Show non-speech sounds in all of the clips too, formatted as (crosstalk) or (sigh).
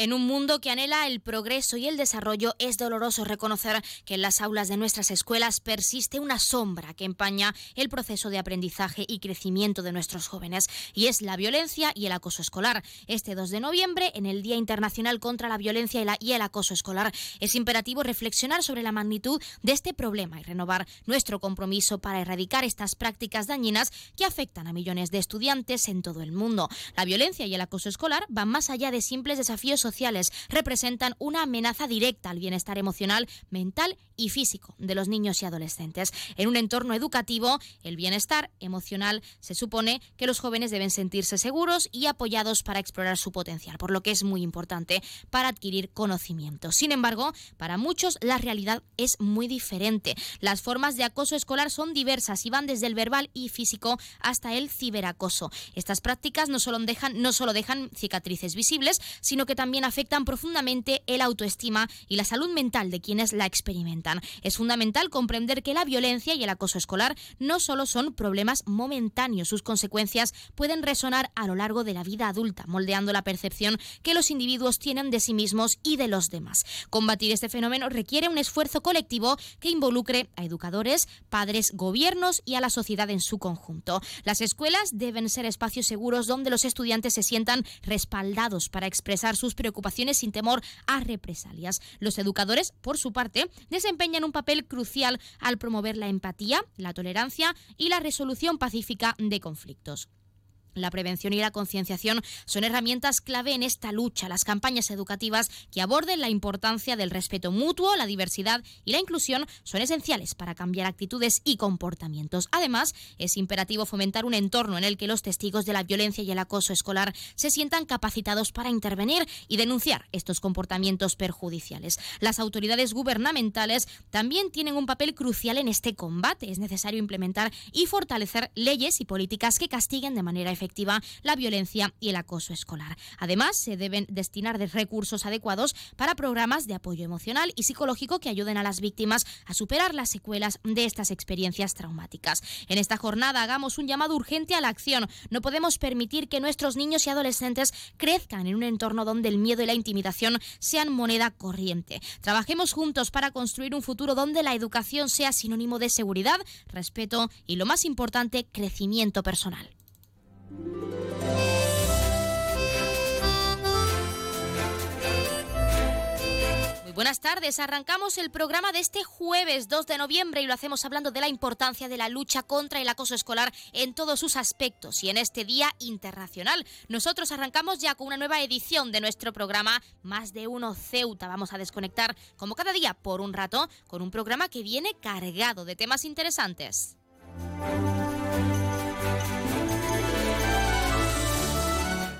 En un mundo que anhela el progreso y el desarrollo, es doloroso reconocer que en las aulas de nuestras escuelas persiste una sombra que empaña el proceso de aprendizaje y crecimiento de nuestros jóvenes, y es la violencia y el acoso escolar. Este 2 de noviembre, en el Día Internacional contra la Violencia y, el Acoso Escolar, es imperativo reflexionar sobre la magnitud de este problema y renovar nuestro compromiso para erradicar estas prácticas dañinas que afectan a millones de estudiantes en todo el mundo. La violencia y el acoso escolar van más allá de simples desafíos sociales representan una amenaza directa al bienestar emocional, mental y físico de los niños y adolescentes. En un entorno educativo, el bienestar emocional se supone que los jóvenes deben sentirse seguros y apoyados para explorar su potencial, por lo que es muy importante para adquirir conocimiento. Sin embargo, para muchos la realidad es muy diferente. Las formas de acoso escolar son diversas y van desde el verbal y físico hasta el ciberacoso. Estas prácticas no solo dejan, no solo dejan cicatrices visibles, sino que también afectan profundamente el autoestima y la salud mental de quienes la experimentan. Es fundamental comprender que la violencia y el acoso escolar no solo son problemas momentáneos, sus consecuencias pueden resonar a lo largo de la vida adulta, moldeando la percepción que los individuos tienen de sí mismos y de los demás. Combatir este fenómeno requiere un esfuerzo colectivo que involucre a educadores, padres, gobiernos y a la sociedad en su conjunto. Las escuelas deben ser espacios seguros donde los estudiantes se sientan respaldados para expresar sus preocupaciones sin temor a represalias. Los educadores, por su parte, desempeñan un papel crucial al promover la empatía, la tolerancia y la resolución pacífica de conflictos. La prevención y la concienciación son herramientas clave en esta lucha. Las campañas educativas que aborden la importancia del respeto mutuo, la diversidad y la inclusión son esenciales para cambiar actitudes y comportamientos. Además, es imperativo fomentar un entorno en el que los testigos de la violencia y el acoso escolar se sientan capacitados para intervenir y denunciar estos comportamientos perjudiciales. Las autoridades gubernamentales también tienen un papel crucial en este combate. Es necesario implementar y fortalecer leyes y políticas que castiguen de manera efectiva la violencia y el acoso escolar. Además, se deben destinar de recursos adecuados para programas de apoyo emocional y psicológico que ayuden a las víctimas a superar las secuelas de estas experiencias traumáticas. En esta jornada hagamos un llamado urgente a la acción. No podemos permitir que nuestros niños y adolescentes crezcan en un entorno donde el miedo y la intimidación sean moneda corriente. Trabajemos juntos para construir un futuro donde la educación sea sinónimo de seguridad, respeto y, lo más importante, crecimiento personal. Muy buenas tardes, arrancamos el programa de este jueves 2 de noviembre y lo hacemos hablando de la importancia de la lucha contra el acoso escolar en todos sus aspectos y en este Día Internacional. Nosotros arrancamos ya con una nueva edición de nuestro programa Más de Uno Ceuta. Vamos a desconectar como cada día por un rato con un programa que viene cargado de temas interesantes.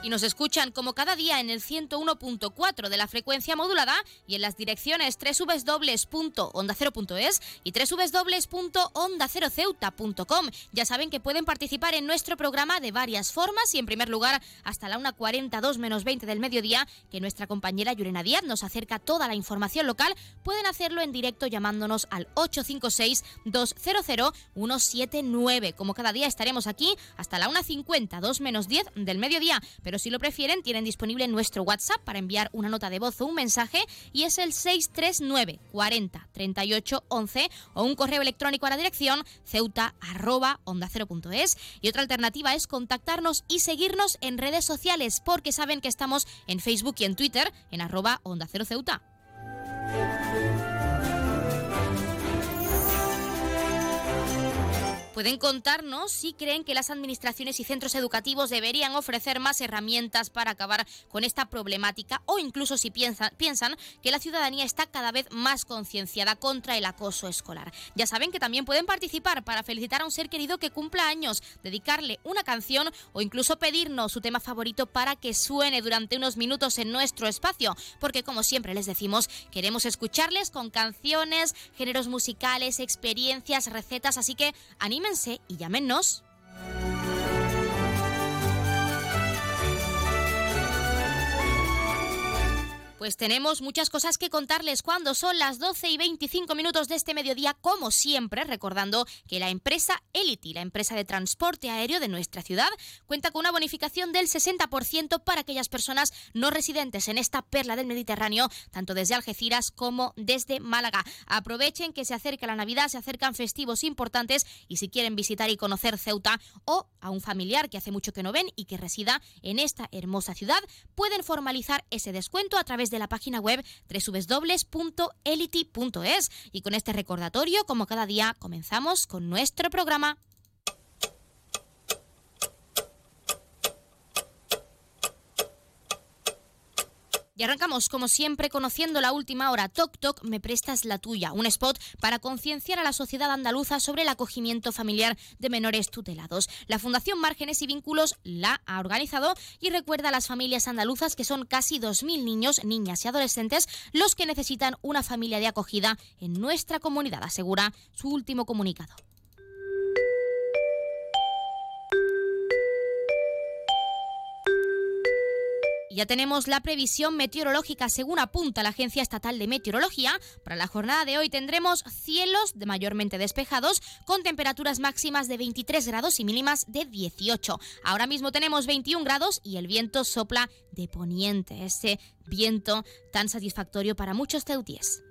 Nos escuchan como cada día en el 101.4 de la frecuencia modulada y en las direcciones www.ondacero.es y www.ondaceroceuta.com. Ya saben que pueden participar en nuestro programa de varias formas y en primer lugar hasta la 1.42 menos 20 del mediodía que nuestra compañera Yurena Díaz nos acerca toda la información local, pueden hacerlo en directo llamándonos al 856 200 179. Como cada día estaremos aquí hasta la 1.50, 2 menos 10 del mediodía, pero si lo prefieren, tienen disponible nuestro WhatsApp para enviar una nota de voz o un mensaje y es el 639 40 38 11 o un correo electrónico a la dirección ceuta arroba Y otra alternativa es contactarnos y seguirnos en redes sociales porque saben que estamos en Facebook y en Twitter en arroba onda cero ceuta. Pueden contarnos si creen que las administraciones y centros educativos deberían ofrecer más herramientas para acabar con esta problemática o incluso si piensan, piensan que la ciudadanía está cada vez más concienciada contra el acoso escolar. Ya saben que también pueden participar para felicitar a un ser querido que cumpla años, dedicarle una canción o incluso pedirnos su tema favorito para que suene durante unos minutos en nuestro espacio, porque como siempre les decimos, queremos escucharles con canciones, géneros musicales, experiencias, recetas, así que animen y llámenos. Pues tenemos muchas cosas que contarles cuando son las 12 y 25 minutos de este mediodía, como siempre, recordando que la empresa Elity, la empresa de transporte aéreo de nuestra ciudad, cuenta con una bonificación del 60% para aquellas personas no residentes en esta perla del Mediterráneo, tanto desde Algeciras como desde Málaga. Aprovechen que se acerca la Navidad, se acercan festivos importantes y si quieren visitar y conocer Ceuta o a un familiar que hace mucho que no ven y que resida en esta hermosa ciudad, pueden formalizar ese descuento a través de la página web www.elity.es. Y con este recordatorio, como cada día, comenzamos con nuestro programa. Y arrancamos, como siempre, conociendo la última hora. Toc Toc, me prestas la tuya. Un spot para concienciar a la sociedad andaluza sobre el acogimiento familiar de menores tutelados. La Fundación Márgenes y Vínculos la ha organizado y recuerda a las familias andaluzas que son casi 2.000 niños, niñas y adolescentes los que necesitan una familia de acogida en nuestra comunidad, asegura su último comunicado. Ya tenemos la previsión meteorológica según apunta la Agencia Estatal de Meteorología. Para la jornada de hoy tendremos cielos de mayormente despejados con temperaturas máximas de 23 grados y mínimas de 18. Ahora mismo tenemos 21 grados y el viento sopla de poniente, ese viento tan satisfactorio para muchos teutíes.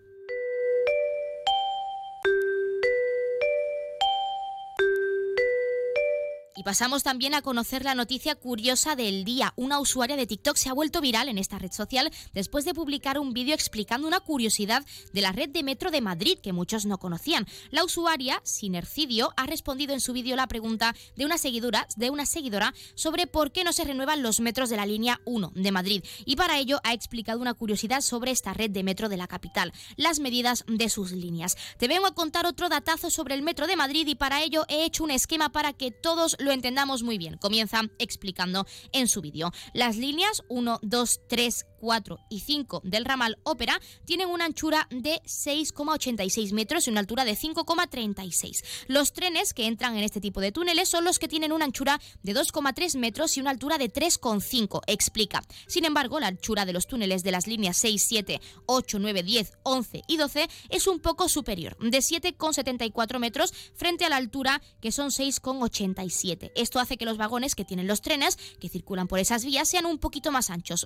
Y pasamos también a conocer la noticia curiosa del día. Una usuaria de TikTok se ha vuelto viral en esta red social después de publicar un vídeo explicando una curiosidad de la red de metro de Madrid que muchos no conocían. La usuaria, Sinercidio, ha respondido en su vídeo la pregunta de una seguidora, de una seguidora sobre por qué no se renuevan los metros de la línea 1 de Madrid. Y para ello ha explicado una curiosidad sobre esta red de metro de la capital, las medidas de sus líneas. Te vengo a contar otro datazo sobre el metro de Madrid y para ello he hecho un esquema para que todos lo entendamos muy bien. Comienza explicando en su vídeo. Las líneas 1, 2, 3, 4 y 5 del ramal Ópera tienen una anchura de 6,86 metros y una altura de 5,36. Los trenes que entran en este tipo de túneles son los que tienen una anchura de 2,3 metros y una altura de 3,5, explica. Sin embargo, la anchura de los túneles de las líneas 6, 7, 8, 9, 10, 11 y 12 es un poco superior, de 7,74 metros frente a la altura que son 6,87. Esto hace que los vagones que tienen los trenes que circulan por esas vías sean un poquito más anchos,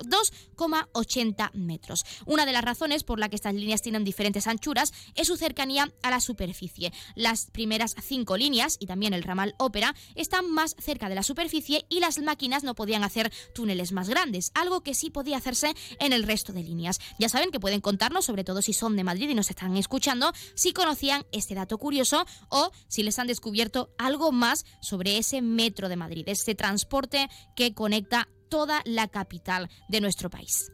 2,87 80 metros. Una de las razones por la que estas líneas tienen diferentes anchuras es su cercanía a la superficie. Las primeras cinco líneas y también el ramal ópera están más cerca de la superficie y las máquinas no podían hacer túneles más grandes, algo que sí podía hacerse en el resto de líneas. Ya saben que pueden contarnos, sobre todo si son de Madrid y nos están escuchando, si conocían este dato curioso o si les han descubierto algo más sobre ese metro de Madrid, este transporte que conecta toda la capital de nuestro país.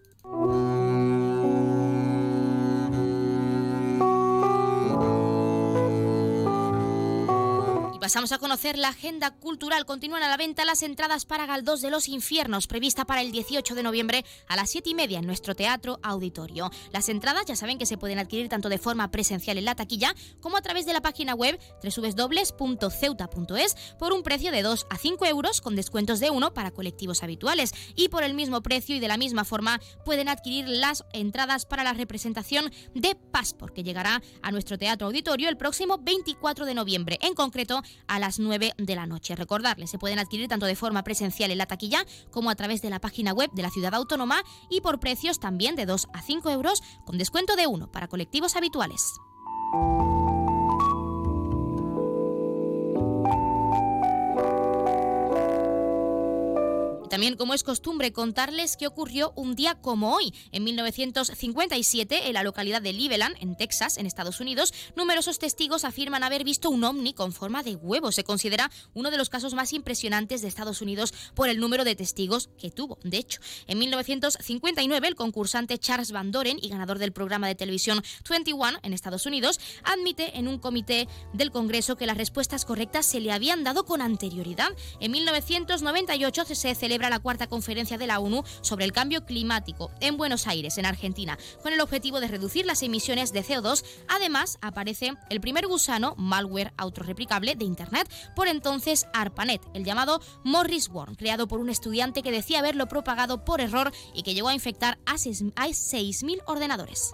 Pasamos a conocer la agenda cultural. Continúan a la venta las entradas para Galdós de los Infiernos, prevista para el 18 de noviembre a las 7 y media en nuestro teatro auditorio. Las entradas ya saben que se pueden adquirir tanto de forma presencial en la taquilla como a través de la página web www.ceuta.es por un precio de 2 a 5 euros con descuentos de 1 para colectivos habituales. Y por el mismo precio y de la misma forma pueden adquirir las entradas para la representación de Passport, que llegará a nuestro teatro auditorio el próximo 24 de noviembre. En concreto, a las 9 de la noche. Recordarles, se pueden adquirir tanto de forma presencial en la taquilla como a través de la página web de la ciudad autónoma y por precios también de 2 a 5 euros con descuento de 1 para colectivos habituales. También, como es costumbre, contarles qué ocurrió un día como hoy. En 1957, en la localidad de Cleveland, en Texas, en Estados Unidos, numerosos testigos afirman haber visto un ovni con forma de huevo. Se considera uno de los casos más impresionantes de Estados Unidos por el número de testigos que tuvo. De hecho, en 1959, el concursante Charles Van Doren y ganador del programa de televisión 21 en Estados Unidos, admite en un comité del Congreso que las respuestas correctas se le habían dado con anterioridad. En 1998 se celebra la cuarta conferencia de la ONU sobre el cambio climático en Buenos Aires, en Argentina, con el objetivo de reducir las emisiones de CO2. Además, aparece el primer gusano malware autorreplicable de Internet, por entonces ARPANET, el llamado Morris Worm, creado por un estudiante que decía haberlo propagado por error y que llegó a infectar a 6.000 ordenadores.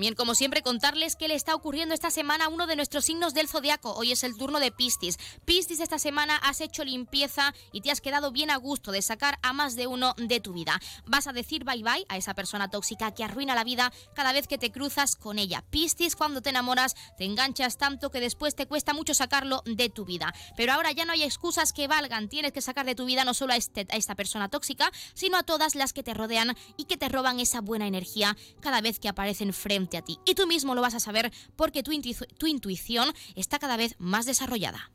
También, como siempre, contarles qué le está ocurriendo esta semana a uno de nuestros signos del zodiaco. Hoy es el turno de Piscis. Piscis, esta semana has hecho limpieza y te has quedado bien a gusto de sacar a más de uno de tu vida. Vas a decir bye bye a esa persona tóxica que arruina la vida cada vez que te cruzas con ella. Piscis, cuando te enamoras, te enganchas tanto que después te cuesta mucho sacarlo de tu vida. Pero ahora ya no hay excusas que valgan. Tienes que sacar de tu vida no solo a, este, a esta persona tóxica, sino a todas las que te rodean y que te roban esa buena energía cada vez que aparecen frente a ti. Y tú mismo lo vas a saber porque tu, tu intuición está cada vez más desarrollada.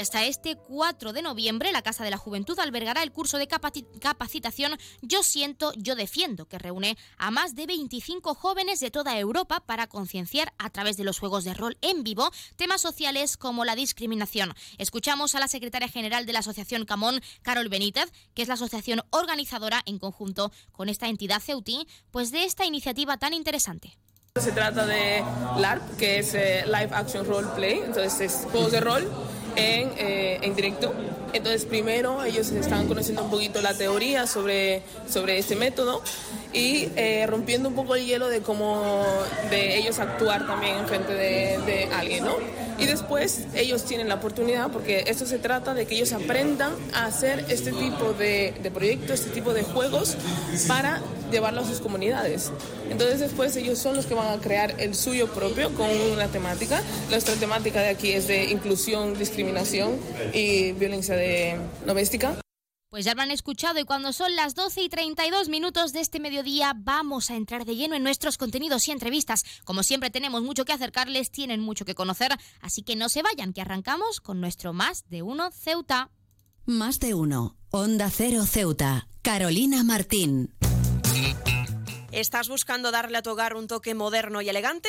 Hasta este 4 de noviembre, la Casa de la Juventud albergará el curso de capacitación Yo Siento, Yo Defiendo, que reúne a más de 25 jóvenes de toda Europa para concienciar a través de los juegos de rol en vivo temas sociales como la discriminación. Escuchamos a la secretaria general de la Asociación Camón, Carol Benítez, que es la asociación organizadora en conjunto con esta entidad ceutí, pues de esta iniciativa tan interesante. Se trata de LARP, que es eh, Live Action Role Play, entonces es juegos de rol en, eh, en directo. Entonces primero ellos estaban conociendo un poquito la teoría sobre, sobre este método y eh, rompiendo un poco el hielo de cómo de ellos actuar también en frente de, de, alguien, ¿no? Y después ellos tienen la oportunidad, porque esto se trata de que ellos aprendan a hacer este tipo de, de proyectos, este tipo de juegos para llevarlo a sus comunidades. Entonces después ellos son los que van a crear el suyo propio con una temática. Nuestra temática de aquí es de inclusión, discriminación y violencia de doméstica. Pues ya lo han escuchado y cuando son las 12 y 32 minutos de este mediodía vamos a entrar de lleno en nuestros contenidos y entrevistas. Como siempre tenemos mucho que acercarles, tienen mucho que conocer, así que no se vayan, que arrancamos con nuestro Más de Uno Ceuta. Más de Uno, Onda Cero Ceuta, Carolina Martín. ¿Estás buscando darle a tu hogar un toque moderno y elegante?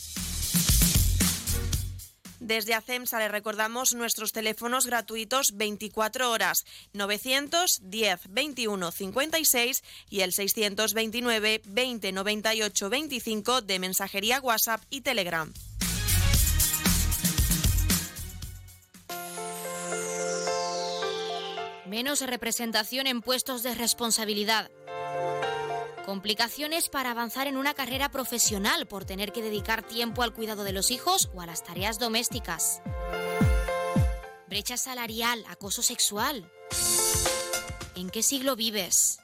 Desde ACEMSA le recordamos nuestros teléfonos gratuitos 24 horas 910 21 56 y el 629 20 98 25 de mensajería WhatsApp y Telegram. Menos representación en puestos de responsabilidad. Complicaciones para avanzar en una carrera profesional por tener que dedicar tiempo al cuidado de los hijos o a las tareas domésticas. brecha salarial, acoso sexual. ¿En qué siglo vives?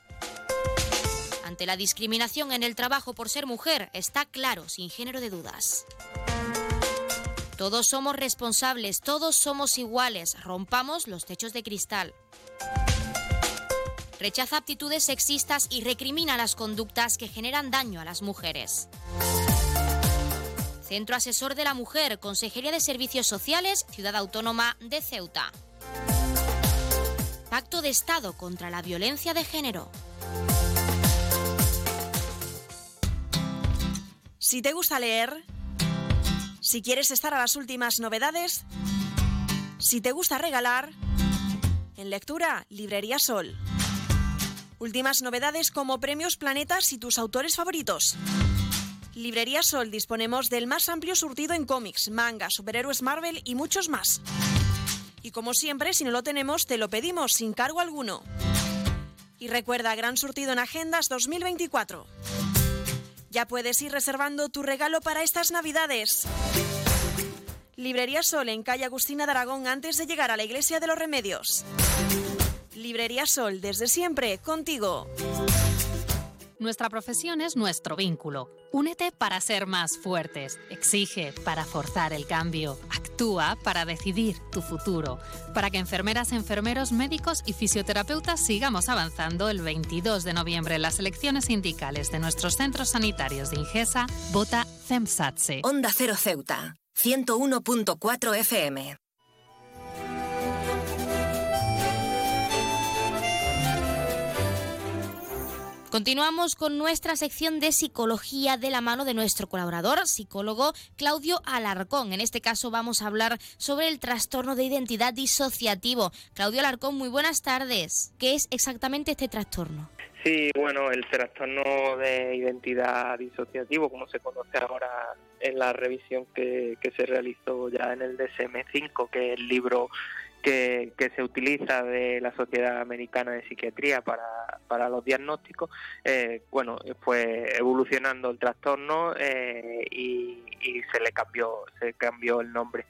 Ante la discriminación en el trabajo por ser mujer, está claro, sin género de dudas. Todos somos responsables, todos somos iguales, rompamos los techos de cristal. Rechaza aptitudes sexistas y recrimina las conductas que generan daño a las mujeres. Centro Asesor de la Mujer, Consejería de Servicios Sociales, Ciudad Autónoma de Ceuta. Pacto de Estado contra la Violencia de Género. Si te gusta leer, si quieres estar a las últimas novedades, si te gusta regalar, en lectura, Librería Sol. Últimas novedades como premios planetas y tus autores favoritos. Librería Sol disponemos del más amplio surtido en cómics, manga, superhéroes Marvel y muchos más. Y como siempre, si no lo tenemos, te lo pedimos sin cargo alguno. Y recuerda, gran surtido en Agendas 2024. Ya puedes ir reservando tu regalo para estas Navidades. Librería Sol en calle Agustina de Aragón antes de llegar a la Iglesia de los Remedios. Librería Sol, desde siempre, contigo. Nuestra profesión es nuestro vínculo. Únete para ser más fuertes. Exige para forzar el cambio. Actúa para decidir tu futuro. Para que enfermeras, enfermeros, médicos y fisioterapeutas sigamos avanzando el 22 de noviembre en las elecciones sindicales de nuestros centros sanitarios de Ingesa, vota CEMSATSE. Onda Cero Ceuta, 101.4 FM. Continuamos con nuestra sección de psicología de la mano de nuestro colaborador, psicólogo Claudio Alarcón. En este caso vamos a hablar sobre el trastorno de identidad disociativo. Claudio Alarcón, muy buenas tardes. ¿Qué es exactamente este trastorno? Sí, bueno, el trastorno de identidad disociativo, como se conoce ahora en la revisión que, que se realizó ya en el DSM-5, que es el libro que, se utiliza de la Sociedad Americana de Psiquiatría para, los diagnósticos, eh, bueno, fue evolucionando el trastorno eh, y, se le cambió, se cambió el nombre.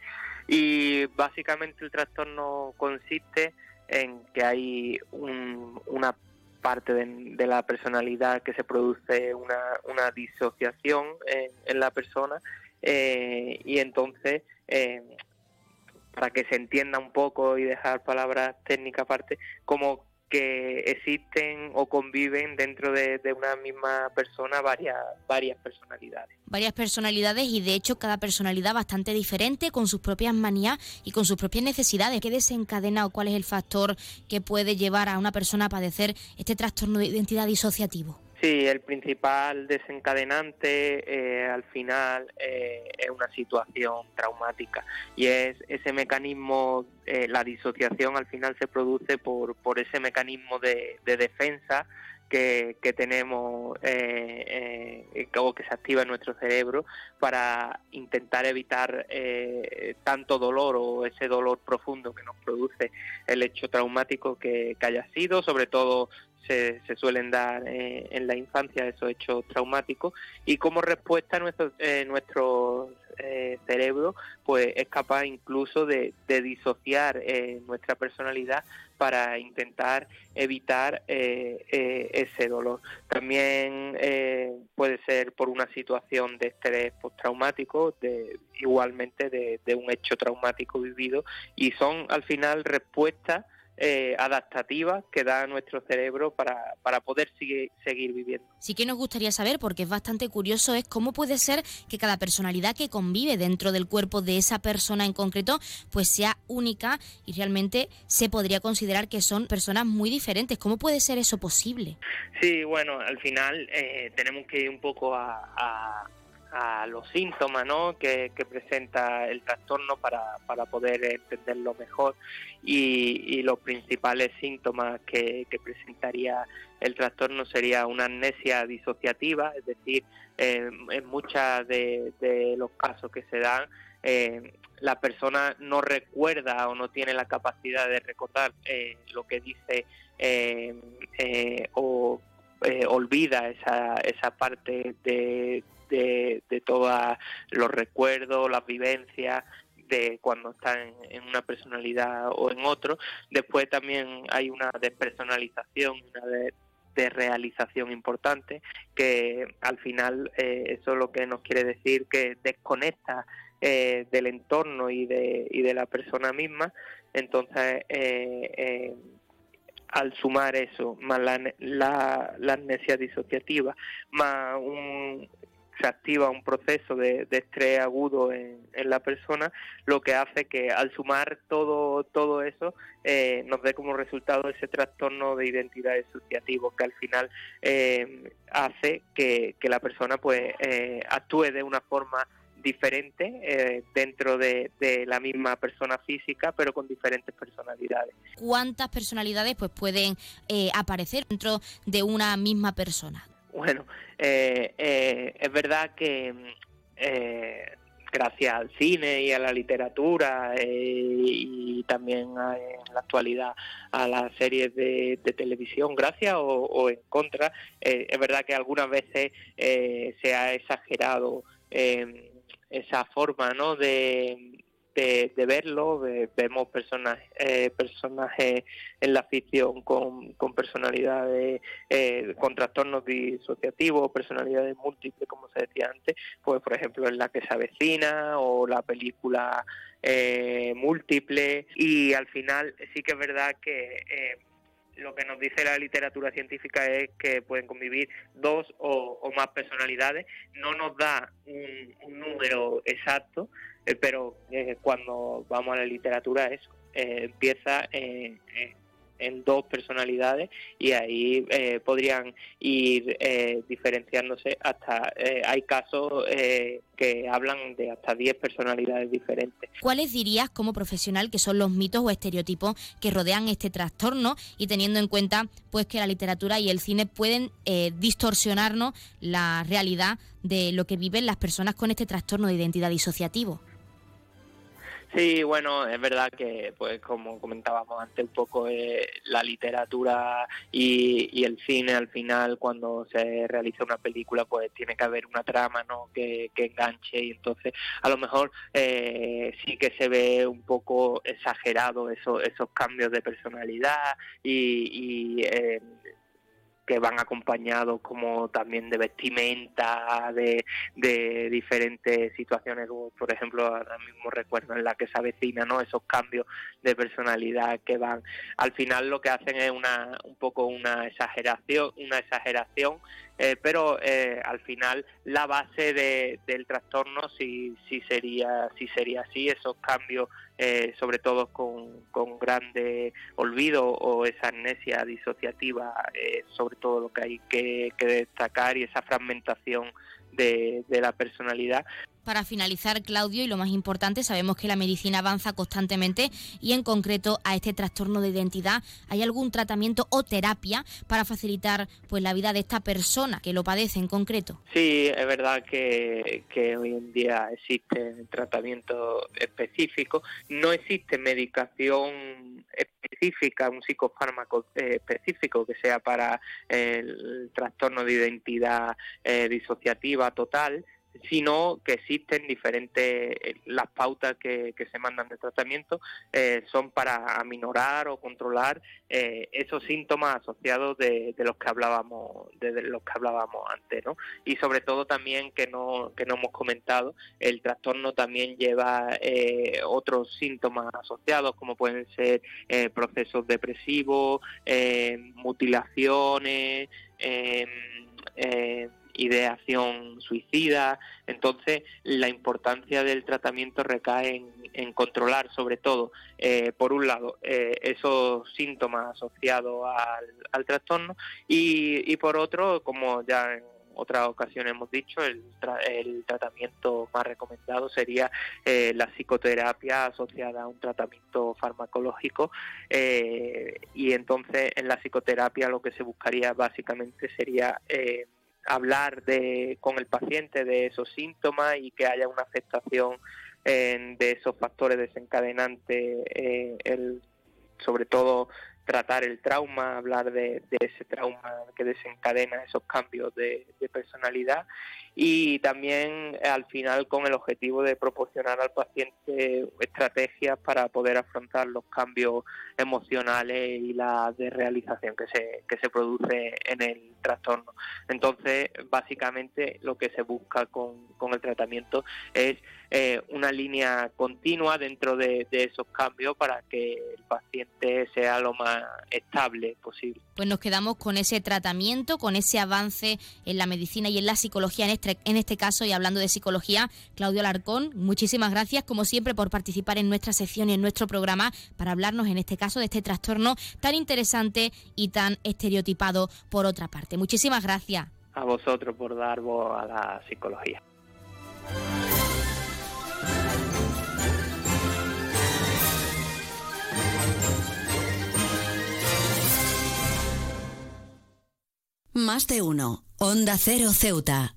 Y básicamente el trastorno consiste en que hay una parte de, la personalidad que se produce una, una disociación en, la persona eh, y entonces para que se entienda un poco y dejar palabras técnicas aparte, como que existen o conviven dentro de, una misma persona varias, varias personalidades. Varias personalidades y de hecho cada personalidad bastante diferente, con sus propias manías y con sus propias necesidades. ¿Qué desencadena o cuál es el factor que puede llevar a una persona a padecer este trastorno de identidad disociativo? Sí, el principal desencadenante eh, al final eh, es una situación traumática y es ese mecanismo, eh, la disociación al final se produce por, por ese mecanismo de, defensa que, que tenemos o que se activa en nuestro cerebro para intentar evitar tanto dolor o ese dolor profundo que nos produce el hecho traumático que haya sido, sobre todo se, suelen dar eh, en la infancia esos hechos traumáticos y como respuesta nuestro, eh, nuestro eh, cerebro pues es capaz incluso de, disociar nuestra personalidad para intentar evitar ese dolor. También puede ser por una situación de estrés postraumático, de, igualmente de, de un hecho traumático vivido y son al final respuestas eh, adaptativas que da nuestro cerebro para, para poder seguir, seguir viviendo. Sí que nos gustaría saber, porque es bastante curioso, es cómo puede ser que cada personalidad que convive dentro del cuerpo de esa persona en concreto, pues sea única y realmente se podría considerar que son personas muy diferentes. ¿Cómo puede ser eso posible? Sí, bueno, al final eh, tenemos que ir un poco a a los síntomas ¿no? que, presenta el trastorno para, para poder entenderlo mejor y, los principales síntomas que, presentaría el trastorno sería una amnesia disociativa, es decir, en muchos de, los casos que se dan, eh, la persona no recuerda o no tiene la capacidad de recordar eh, lo que dice eh, o olvida esa, esa parte de, de, de todos los recuerdos, las vivencias, de cuando está en, una personalidad o en otro. Después también hay una despersonalización, una de, realización importante, que al final eh, eso es lo que nos quiere decir que desconecta eh, del entorno y de, y de la persona misma. Entonces, eh, al sumar eso, más la, la, la amnesia disociativa, más un, se activa un proceso de, estrés agudo en, la persona, lo que hace que al sumar todo, todo eso eh, nos dé como resultado ese trastorno de identidad disociativo que al final eh, hace que, la persona pues eh, actúe de una forma diferente dentro de, de, la misma persona física, pero con diferentes personalidades. ¿Cuántas personalidades pues pueden aparecer dentro de una misma persona? Bueno, eh, eh, es verdad que eh, gracias al cine y a la literatura y también en la actualidad a las series de, televisión, gracias o, en contra, es verdad que algunas veces se ha exagerado esa forma ¿no? de, de, verlo. vemos personas, eh, personajes en la ficción con, personalidades, eh, con trastornos disociativos, personalidades múltiples, como se decía antes, pues por ejemplo en la que se avecina o la película eh, múltiple. Y al final sí que es verdad que eh, lo que nos dice la literatura científica es que pueden convivir dos o, más personalidades. No nos da un número exacto, eh, pero eh, cuando vamos a la literatura eso eh, empieza en dos personalidades y ahí podrían ir diferenciándose hasta hay casos que hablan de hasta 10 personalidades diferentes. ¿Cuáles dirías como profesional que son los mitos o estereotipos que rodean este trastorno y teniendo en cuenta pues que la literatura y el cine pueden distorsionarnos la realidad de lo que viven las personas con este trastorno de identidad disociativo? Sí, bueno, es verdad que, pues como comentábamos antes, un poco eh, la literatura y, el cine al final, cuando se realiza una película, pues tiene que haber una trama, ¿no? Que, enganche y entonces a lo mejor eh, sí que se ve un poco exagerado eso, esos cambios de personalidad y, y eh, que van acompañados como también de vestimenta, de, de diferentes situaciones, por ejemplo, ahora mismo recuerdo en la que se avecina, ¿no? Esos cambios de personalidad que van, al final lo que hacen es una, un poco una exageración, una exageración eh, pero eh, al final la base de, del trastorno sí, sí sería sí sería así. Esos cambios eh, sobre todo con, con grande olvido o esa amnesia disociativa sobre todo lo que hay que, que destacar y esa fragmentación de, de la personalidad para finalizar, Claudio, y lo más importante, sabemos que la medicina avanza constantemente y en concreto a este trastorno de identidad, ¿hay algún tratamiento o terapia para facilitar pues la vida de esta persona que lo padece en concreto? Sí, es verdad que, hoy en día existe tratamiento específico, no existe medicación específica, un psicofármaco eh, específico que sea para el trastorno de identidad eh, disociativa total, sino que existen diferentes, eh, las pautas que, se mandan de tratamiento eh, son para aminorar o controlar eh, esos síntomas asociados de, los que hablábamos, de, los que hablábamos antes, ¿no? Y sobre todo también que no, que no hemos comentado, el trastorno también lleva otros síntomas asociados como pueden ser procesos depresivos, mutilaciones, ideación suicida. Entonces, la importancia del tratamiento recae en, controlar, sobre todo, eh, por un lado, eh, esos síntomas asociados al, trastorno y, por otro, como ya en otras ocasiones hemos dicho, el, tratamiento más recomendado sería eh, la psicoterapia asociada a un tratamiento farmacológico y entonces en la psicoterapia lo que se buscaría básicamente sería hablar de, con el paciente de esos síntomas y que haya una aceptación de esos factores desencadenantes, eh, el, sobre todo tratar el trauma, hablar de, ese trauma que desencadena esos cambios de, personalidad y también al final con el objetivo de proporcionar al paciente estrategias para poder afrontar los cambios emocionales y la desrealización que se, que se produce en el trastorno. Entonces, básicamente lo que se busca con, con el tratamiento es eh, una línea continua dentro de, esos cambios para que el paciente sea lo más estable posible. Pues nos quedamos con ese tratamiento, con ese avance en la medicina y en la psicología en este, en este caso y hablando de psicología, Claudio Alarcón, muchísimas gracias como siempre por participar en nuestra sección y en nuestro programa para hablarnos en este caso de este trastorno tan interesante y tan estereotipado por otra parte. Muchísimas gracias. A vosotros por dar voz a la psicología. Más de uno. Onda Cero Ceuta.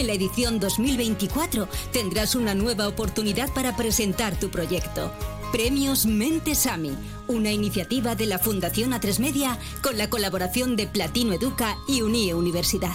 en la edición 2024 tendrás una nueva oportunidad para presentar tu proyecto. Premios Mentesami, una iniciativa de la Fundación A3 Media con la colaboración de Platino Educa y Unie Universidad.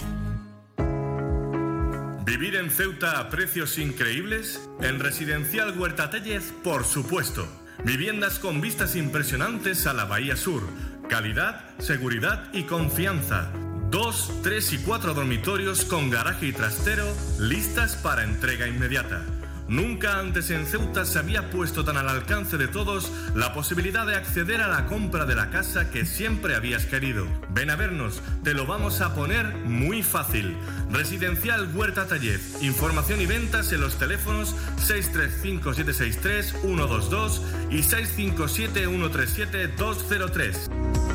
¿Vivir en Ceuta a precios increíbles? En Residencial Huerta Tellez, por supuesto. Viviendas con vistas impresionantes a la Bahía Sur. Calidad, seguridad y confianza Dos, tres y cuatro dormitorios con garaje y trastero listas para entrega inmediata. Nunca antes en Ceuta se había puesto tan al alcance de todos la posibilidad de acceder a la compra de la casa que siempre habías querido. Ven a vernos, te lo vamos a poner muy fácil. Residencial Huerta Taller. Información y ventas en los teléfonos 635-763-122 y 657-137-203.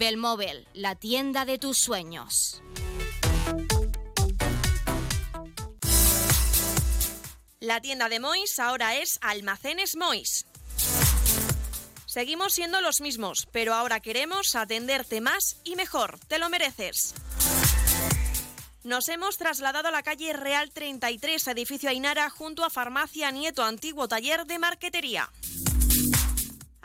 Belmóvil, la tienda de tus sueños. La tienda de Mois ahora es Almacenes Mois. Seguimos siendo los mismos, pero ahora queremos atenderte más y mejor. Te lo mereces. Nos hemos trasladado a la calle Real 33, edificio Ainara, junto a Farmacia Nieto, antiguo taller de marquetería.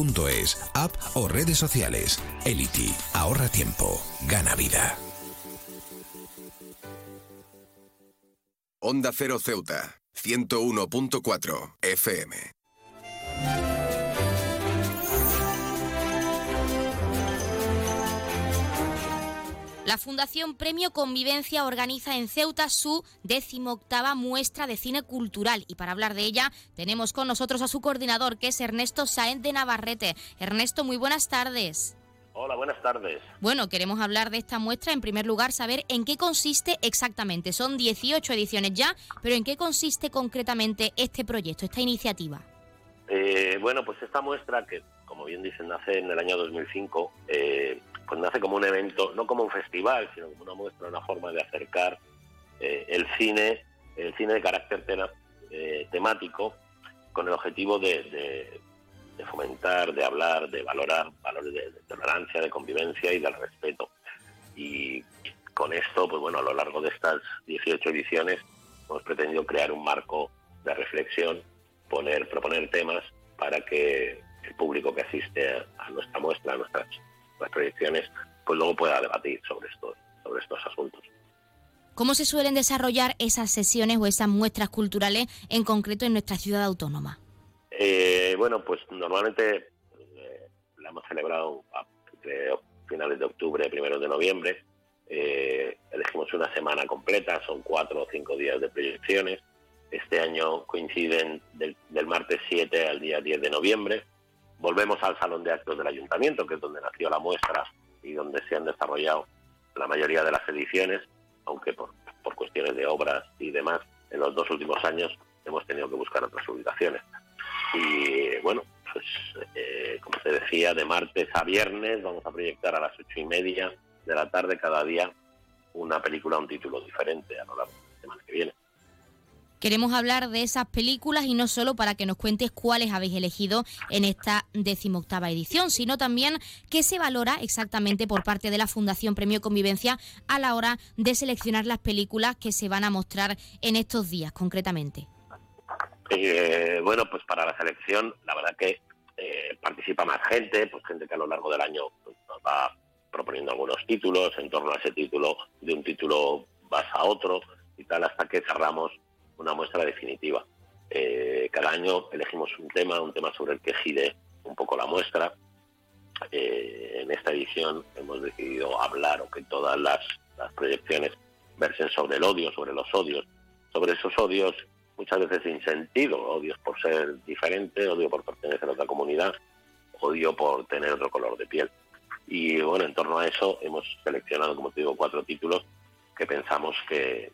elity.es, app o redes sociales. Elity, ahorra tiempo, gana vida. Onda Cero Ceuta, 101.4 FM. La Fundación Premio Convivencia organiza en Ceuta su decimoctava muestra de cine cultural y para hablar de ella tenemos con nosotros a su coordinador que es Ernesto Saenz de Navarrete. Ernesto, muy buenas tardes. Hola, buenas tardes. Bueno, queremos hablar de esta muestra. En primer lugar, saber en qué consiste exactamente. Son 18 ediciones ya, pero ¿en qué consiste concretamente este proyecto, esta iniciativa? Eh, bueno, pues esta muestra, que como bien dicen, nace en el año 2005, eh, pues nace como un evento, no como un festival, sino como una muestra, una forma de acercar eh, el cine, el cine de carácter eh, temático, con el objetivo de, fomentar, de hablar, de valorar valores de, tolerancia, de convivencia y del respeto. Y con esto, pues bueno, a lo largo de estas 18 ediciones hemos pretendido crear un marco de reflexión, poner, proponer temas para que el público que asiste a nuestra muestra, a nuestras las proyecciones, pues luego pueda debatir sobre estos, sobre estos asuntos. ¿Cómo se suelen desarrollar esas sesiones o esas muestras culturales en concreto en nuestra ciudad autónoma? Eh, bueno, pues normalmente eh, la hemos celebrado entre finales de octubre, primeros de noviembre. Eh, elegimos una semana completa, son cuatro o cinco días de proyecciones. Este año coinciden del, del martes 7 al día 10 de noviembre. Volvemos al salón de actos del ayuntamiento, que es donde nació la muestra y donde se han desarrollado la mayoría de las ediciones, aunque por, cuestiones de obras y demás, en los dos últimos años hemos tenido que buscar otras ubicaciones. Y bueno, pues eh, como te decía, de martes a viernes vamos a proyectar a las ocho y media de la tarde cada día una película, un título diferente a lo largo de la semana que viene. Queremos hablar de esas películas y no solo para que nos cuentes cuáles habéis elegido en esta decimoctava edición, sino también qué se valora exactamente por parte de la Fundación Premio Convivencia a la hora de seleccionar las películas que se van a mostrar en estos días concretamente. Eh, bueno, pues para la selección, la verdad que eh, participa más gente, pues gente que a lo largo del año pues, nos va proponiendo algunos títulos, en torno a ese título, de un título vas a otro y tal, hasta que cerramos una muestra definitiva. Eh, cada año elegimos un tema, un tema sobre el que gire un poco la muestra. Eh, en esta edición hemos decidido hablar o que todas las, proyecciones versen sobre el odio, sobre los odios, sobre esos odios muchas veces sin sentido, odios por ser diferente, odio por pertenecer a otra comunidad, odio por tener otro color de piel. Y bueno, en torno a eso hemos seleccionado, como te digo, cuatro títulos que pensamos que,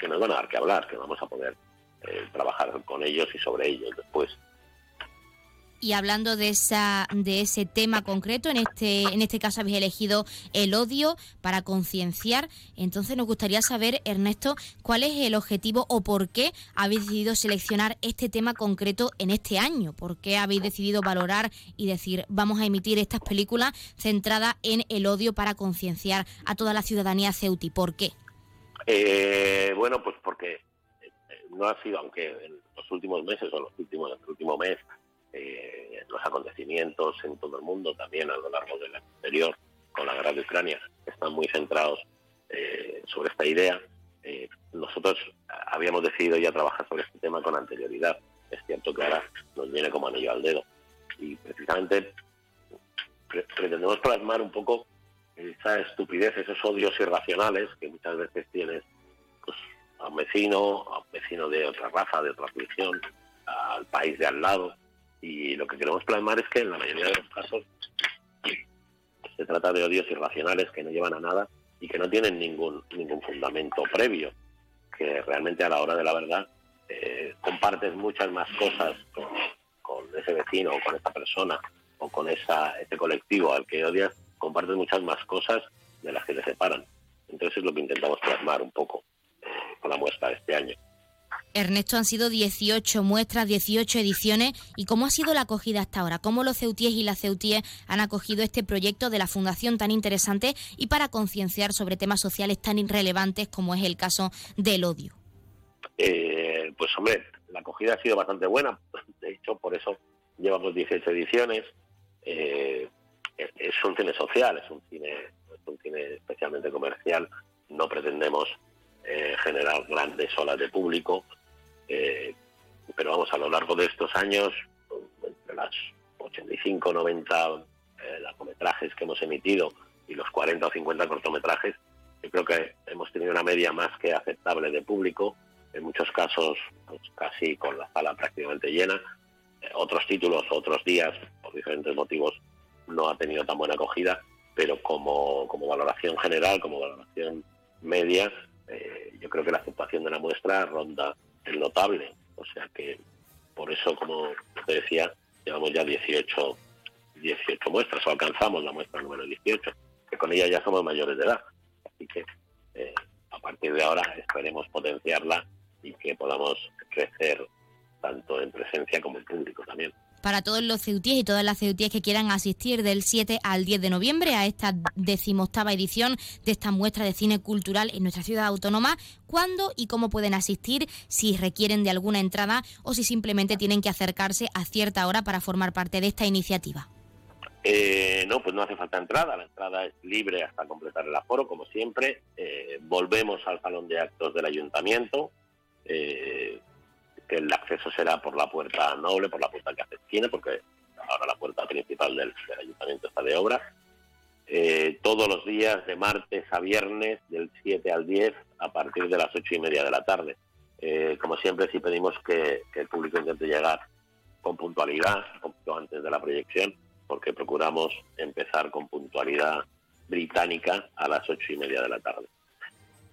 que nos van a dar que hablar, que vamos a poder eh, trabajar con ellos y sobre ellos después. Y hablando de esa de ese tema concreto, en este en este caso habéis elegido el odio para concienciar. Entonces nos gustaría saber, Ernesto, cuál es el objetivo o por qué habéis decidido seleccionar este tema concreto en este año. ¿Por qué habéis decidido valorar y decir vamos a emitir estas películas centradas en el odio para concienciar a toda la ciudadanía ceuti? ¿Por qué? Eh, bueno, pues porque eh, no ha sido, aunque en los últimos meses o los últimos, el último mes, eh, los acontecimientos en todo el mundo, también a lo largo del exterior, con la guerra de Ucrania, están muy centrados sobre esta idea. nosotros habíamos decidido ya trabajar sobre este tema con anterioridad. Es cierto que ahora nos viene como anillo al dedo. Y precisamente pretendemos plasmar un poco esa estupidez, esos odios irracionales que muchas veces tienes pues, a un vecino, a un vecino de otra raza, de otra religión, al país de al lado. Y lo que queremos plasmar es que en la mayoría de los casos se trata de odios irracionales que no llevan a nada y que no tienen ningún, ningún fundamento previo, que realmente a la hora de la verdad eh, compartes muchas más cosas con, con ese vecino o con esta persona o con esa, ese colectivo al que odias, compartes muchas más cosas de las que te separan. Entonces es lo que intentamos plasmar un poco eh, con la muestra de este año. Ernesto, han sido 18 muestras, 18 ediciones. ¿Y cómo ha sido la acogida hasta ahora? ¿Cómo los ceutíes y las ceutíes han acogido este proyecto de la Fundación tan interesante y para concienciar sobre temas sociales tan irrelevantes como es el caso del odio? Eh, pues hombre, la acogida ha sido bastante buena. De hecho, por eso llevamos 18 ediciones. Eh, es un cine social, es un cine, es un cine especialmente comercial. No pretendemos eh, generar grandes olas de público. Eh, pero vamos, a lo largo de estos años, entre las 85 90 eh, largometrajes que hemos emitido y los 40 o 50 cortometrajes, yo creo que hemos tenido una media más que aceptable de público, en muchos casos pues, casi con la sala prácticamente llena. Eh, otros títulos, otros días, por diferentes motivos, no ha tenido tan buena acogida, pero como, como valoración general, como valoración media, eh, yo creo que la aceptación de la muestra ronda el notable. O sea que por eso, como te decía, llevamos ya 18, 18 muestras o alcanzamos la muestra número 18, que con ella ya somos mayores de edad. Así que eh, a partir de ahora esperemos potenciarla y que podamos crecer tanto en presencia como en público también para todos los ceutíes y todas las ceutíes que quieran asistir del 7 al 10 de noviembre a esta decimoctava edición de esta muestra de cine cultural en nuestra ciudad autónoma. ¿Cuándo y cómo pueden asistir? Si requieren de alguna entrada o si simplemente tienen que acercarse a cierta hora para formar parte de esta iniciativa. Eh, no, pues no hace falta entrada. La entrada es libre hasta completar el aforo, como siempre. Eh, volvemos al salón de actos del ayuntamiento. Eh, el acceso será por la puerta noble, por la puerta que tiene, porque ahora la puerta principal del, ayuntamiento está de obra. Eh, todos los días, de martes a viernes, del 7 al 10, a partir de las 8 y media de la tarde. Eh, como siempre, sí pedimos que, el público intente llegar con puntualidad, un poquito antes de la proyección, porque procuramos empezar con puntualidad británica a las ocho y media de la tarde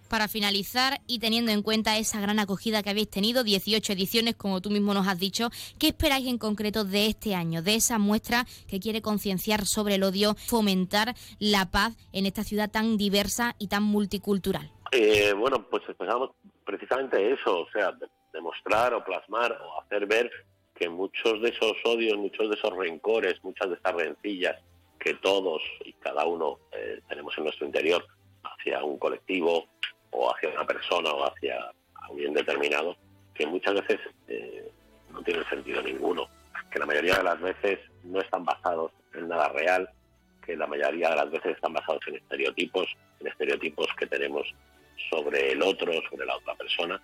para finalizar y teniendo en cuenta esa gran acogida que habéis tenido, 18 ediciones, como tú mismo nos has dicho, ¿qué esperáis en concreto de este año, de esa muestra que quiere concienciar sobre el odio, fomentar la paz en esta ciudad tan diversa y tan multicultural? Eh, bueno, pues esperamos precisamente eso, o sea, demostrar o plasmar o hacer ver que muchos de esos odios, muchos de esos rencores, muchas de esas rencillas que todos y cada uno eh, tenemos en nuestro interior hacia un colectivo, o hacia una persona o hacia alguien determinado, que muchas veces eh, no tienen sentido ninguno, que la mayoría de las veces no están basados en nada real, que la mayoría de las veces están basados en estereotipos, en estereotipos que tenemos sobre el otro, sobre la otra persona,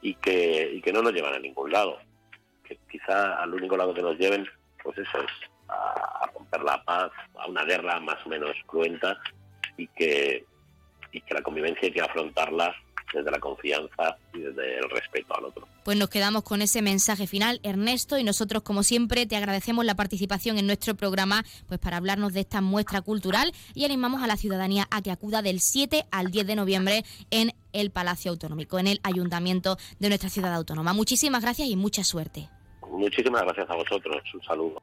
y que, y que no nos llevan a ningún lado. Que quizá al único lado que nos lleven, pues eso es a, romper la paz, a una guerra más o menos cruenta, y que, y que la convivencia hay que afrontarla desde la confianza y desde el respeto al otro. Pues nos quedamos con ese mensaje final, Ernesto, y nosotros, como siempre, te agradecemos la participación en nuestro programa pues para hablarnos de esta muestra cultural y animamos a la ciudadanía a que acuda del 7 al 10 de noviembre en el Palacio Autonómico, en el Ayuntamiento de nuestra ciudad autónoma. Muchísimas gracias y mucha suerte. Muchísimas gracias a vosotros. Un saludo.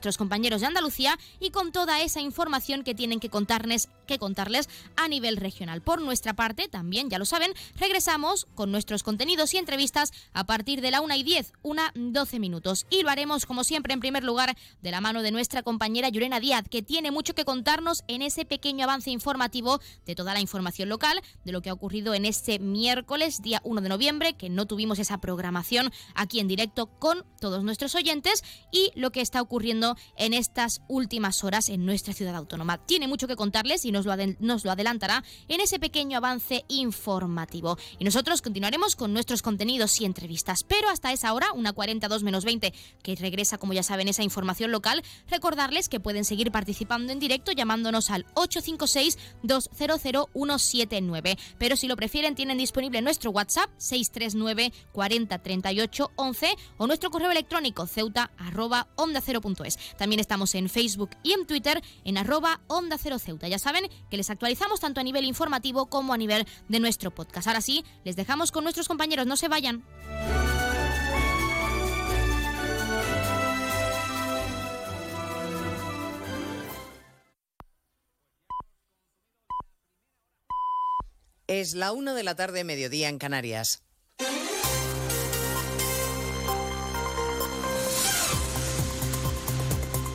nuestros compañeros de Andalucía y con toda esa información que tienen que contarles, que contarles a nivel regional. Por nuestra parte, también, ya lo saben, regresamos con nuestros contenidos y entrevistas a partir de la 1 y 10, una 12 minutos. Y lo haremos, como siempre, en primer lugar, de la mano de nuestra compañera Yurena Díaz, que tiene mucho que contarnos en ese pequeño avance informativo de toda la información local, de lo que ha ocurrido en este miércoles, día 1 de noviembre, que no tuvimos esa programación aquí en directo con todos nuestros oyentes y lo que está ocurriendo en estas últimas horas en nuestra ciudad autónoma. Tiene mucho que contarles y nos lo, nos lo adelantará en ese pequeño avance informativo. Y nosotros continuaremos con nuestros contenidos y entrevistas. Pero hasta esa hora, una 42 menos 20, que regresa, como ya saben, esa información local, recordarles que pueden seguir participando en directo llamándonos al 856-200-179. Pero si lo prefieren, tienen disponible nuestro WhatsApp 639 40 38 11 o nuestro correo electrónico ceuta arroba onda 0.es. También estamos en Facebook y en Twitter en arroba onda 0 ceuta. Ya saben que les actualizamos tanto a nivel informativo como a nivel de nuestro podcast. Ahora sí, les dejamos con nuestros compañeros, no se vayan. Es la una de la tarde, mediodía en Canarias.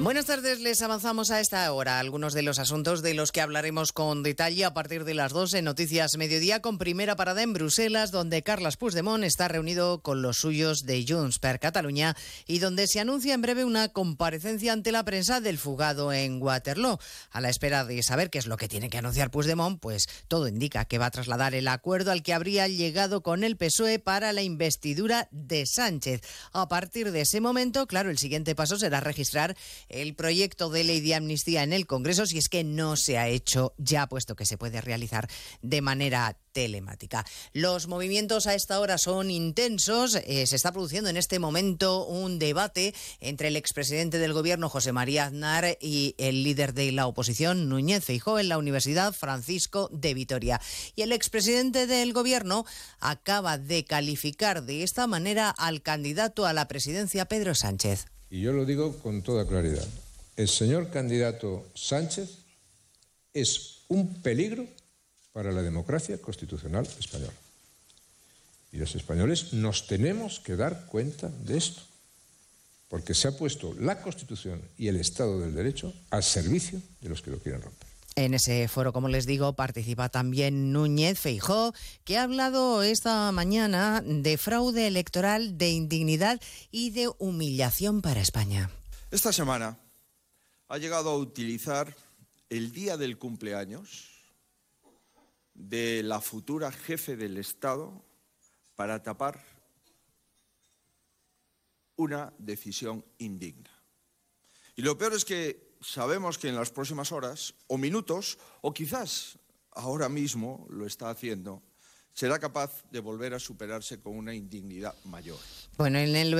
Buenas tardes, les avanzamos a esta hora algunos de los asuntos de los que hablaremos con detalle a partir de las 2 en Noticias Mediodía, con primera parada en Bruselas, donde Carles Puigdemont está reunido con los suyos de Junts per Cataluña y donde se anuncia en breve una comparecencia ante la prensa del fugado en Waterloo. A la espera de saber qué es lo que tiene que anunciar Puigdemont, pues todo indica que va a trasladar el acuerdo al que habría llegado con el PSOE para la investidura de Sánchez. A partir de ese momento, claro, el siguiente paso será registrar el proyecto de ley de amnistía en el Congreso si es que no se ha hecho ya, puesto que se puede realizar de manera telemática. Los movimientos a esta hora son intensos. Eh, se está produciendo en este momento un debate entre el expresidente del Gobierno, José María Aznar, y el líder de la oposición, Núñez Feijó, en la Universidad Francisco de Vitoria. Y el expresidente del Gobierno acaba de calificar de esta manera al candidato a la presidencia, Pedro Sánchez. Y yo lo digo con toda claridad. El señor candidato Sánchez es un peligro para la democracia constitucional española. Y los españoles nos tenemos que dar cuenta de esto, porque se ha puesto la Constitución y el Estado del Derecho al servicio de los que lo quieren romper. En ese foro, como les digo, participa también Núñez Feijó, que ha hablado esta mañana de fraude electoral, de indignidad y de humillación para España. Esta semana ha llegado a utilizar el día del cumpleaños de la futura jefe del Estado para tapar una decisión indigna. Y lo peor es que sabemos que en las próximas horas o minutos, o quizás ahora mismo lo está haciendo, será capaz de volver a superarse con una indignidad mayor. Bueno, en en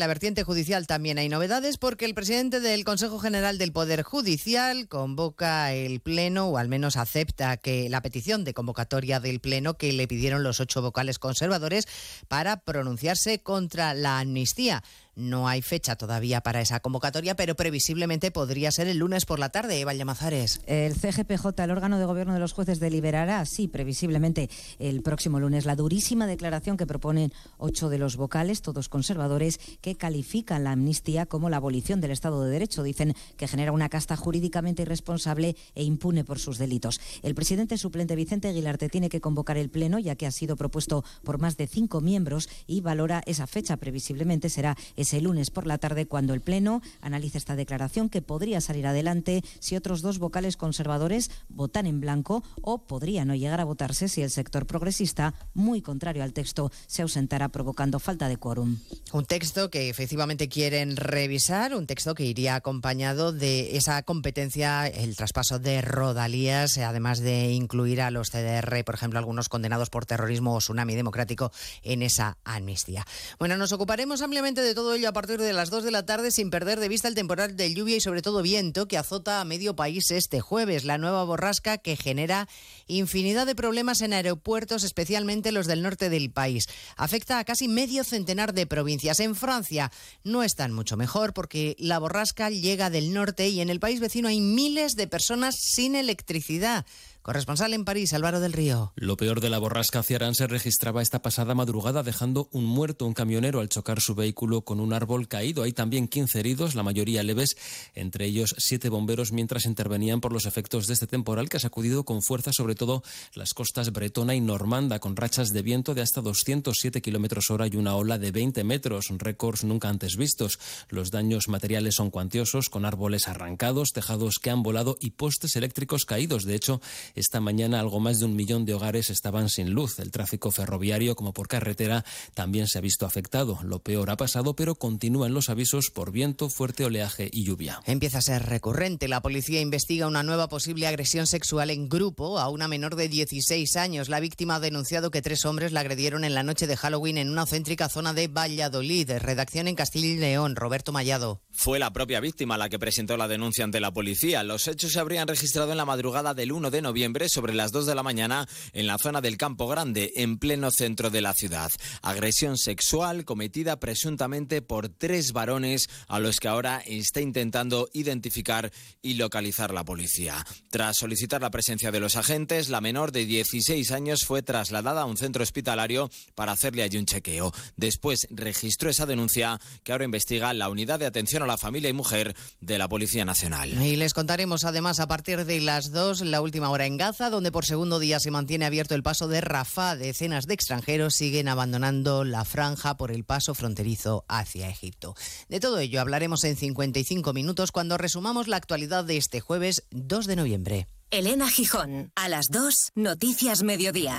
la vertiente judicial también hay novedades porque el presidente del Consejo General del Poder Judicial convoca el pleno o al menos acepta que la petición de convocatoria del pleno que le pidieron los ocho vocales conservadores para pronunciarse contra la amnistía. No hay fecha todavía para esa convocatoria, pero previsiblemente podría ser el lunes por la tarde, Eva Llamazares. El CGPJ, el órgano de gobierno de los jueces, deliberará, sí, previsiblemente el próximo lunes, la durísima declaración que proponen ocho de los vocales, todos conservadores, que califican la amnistía como la abolición del Estado de Derecho. Dicen que genera una casta jurídicamente irresponsable e impune por sus delitos. El presidente suplente Vicente Aguilarte tiene que convocar el pleno, ya que ha sido propuesto por más de cinco miembros y valora esa fecha. Previsiblemente será el lunes por la tarde cuando el Pleno analice esta declaración que podría salir adelante si otros dos vocales conservadores votan en blanco o podría no llegar a votarse si el sector progresista, muy contrario al texto, se ausentara provocando falta de quórum. Un texto que efectivamente quieren revisar, un texto que iría acompañado de esa competencia, el traspaso de rodalías, además de incluir a los CDR, por ejemplo, algunos condenados por terrorismo o tsunami democrático en esa amnistía. Bueno, nos ocuparemos ampliamente de todo a partir de las 2 de la tarde sin perder de vista el temporal de lluvia y sobre todo viento que azota a medio país este jueves. La nueva borrasca que genera infinidad de problemas en aeropuertos, especialmente los del norte del país. Afecta a casi medio centenar de provincias. En Francia no están mucho mejor porque la borrasca llega del norte y en el país vecino hay miles de personas sin electricidad Corresponsal en París, Álvaro del Río. Lo peor de la borrasca Ciarán se registraba esta pasada madrugada dejando un muerto, un camionero al chocar su vehículo con un árbol caído. Hay también 15 heridos, la mayoría leves, entre ellos siete bomberos mientras intervenían por los efectos de este temporal que ha sacudido con fuerza sobre todo las costas bretona y normanda con rachas de viento de hasta 207 kilómetros hora y una ola de 20 metros, récords nunca antes vistos. Los daños materiales son cuantiosos con árboles arrancados, tejados que han volado y postes eléctricos caídos. De hecho, esta mañana algo más de un millón de hogares estaban sin luz. El tráfico ferroviario como por carretera también se ha visto afectado. Lo peor ha pasado, pero continúan los avisos por viento, fuerte oleaje y lluvia. Empieza a ser recurrente. La policía investiga una nueva posible agresión sexual en grupo a una menor de 16 años. La víctima ha denunciado que tres hombres la agredieron en la noche de Halloween en una céntrica zona de Valladolid. Redacción en Castilla y León. Roberto Mallado. Fue la propia víctima la que presentó la denuncia ante la policía. Los hechos se habrían registrado en la madrugada del 1 de noviembre sobre las 2 de la mañana en la zona del Campo Grande, en pleno centro de la ciudad. Agresión sexual cometida presuntamente por tres varones a los que ahora está intentando identificar y localizar la policía. Tras solicitar la presencia de los agentes, la menor de 16 años fue trasladada a un centro hospitalario para hacerle allí un chequeo. Después registró esa denuncia que ahora investiga la unidad de atención a la familia y mujer de la Policía Nacional. Y les contaremos además a partir de las 2 la última hora en Gaza, donde por segundo día se mantiene abierto el paso de Rafah. Decenas de extranjeros siguen abandonando la franja por el paso fronterizo hacia Egipto. De todo ello hablaremos en 55 minutos cuando resumamos la actualidad de este jueves 2 de noviembre. Elena Gijón, a las 2, Noticias Mediodía.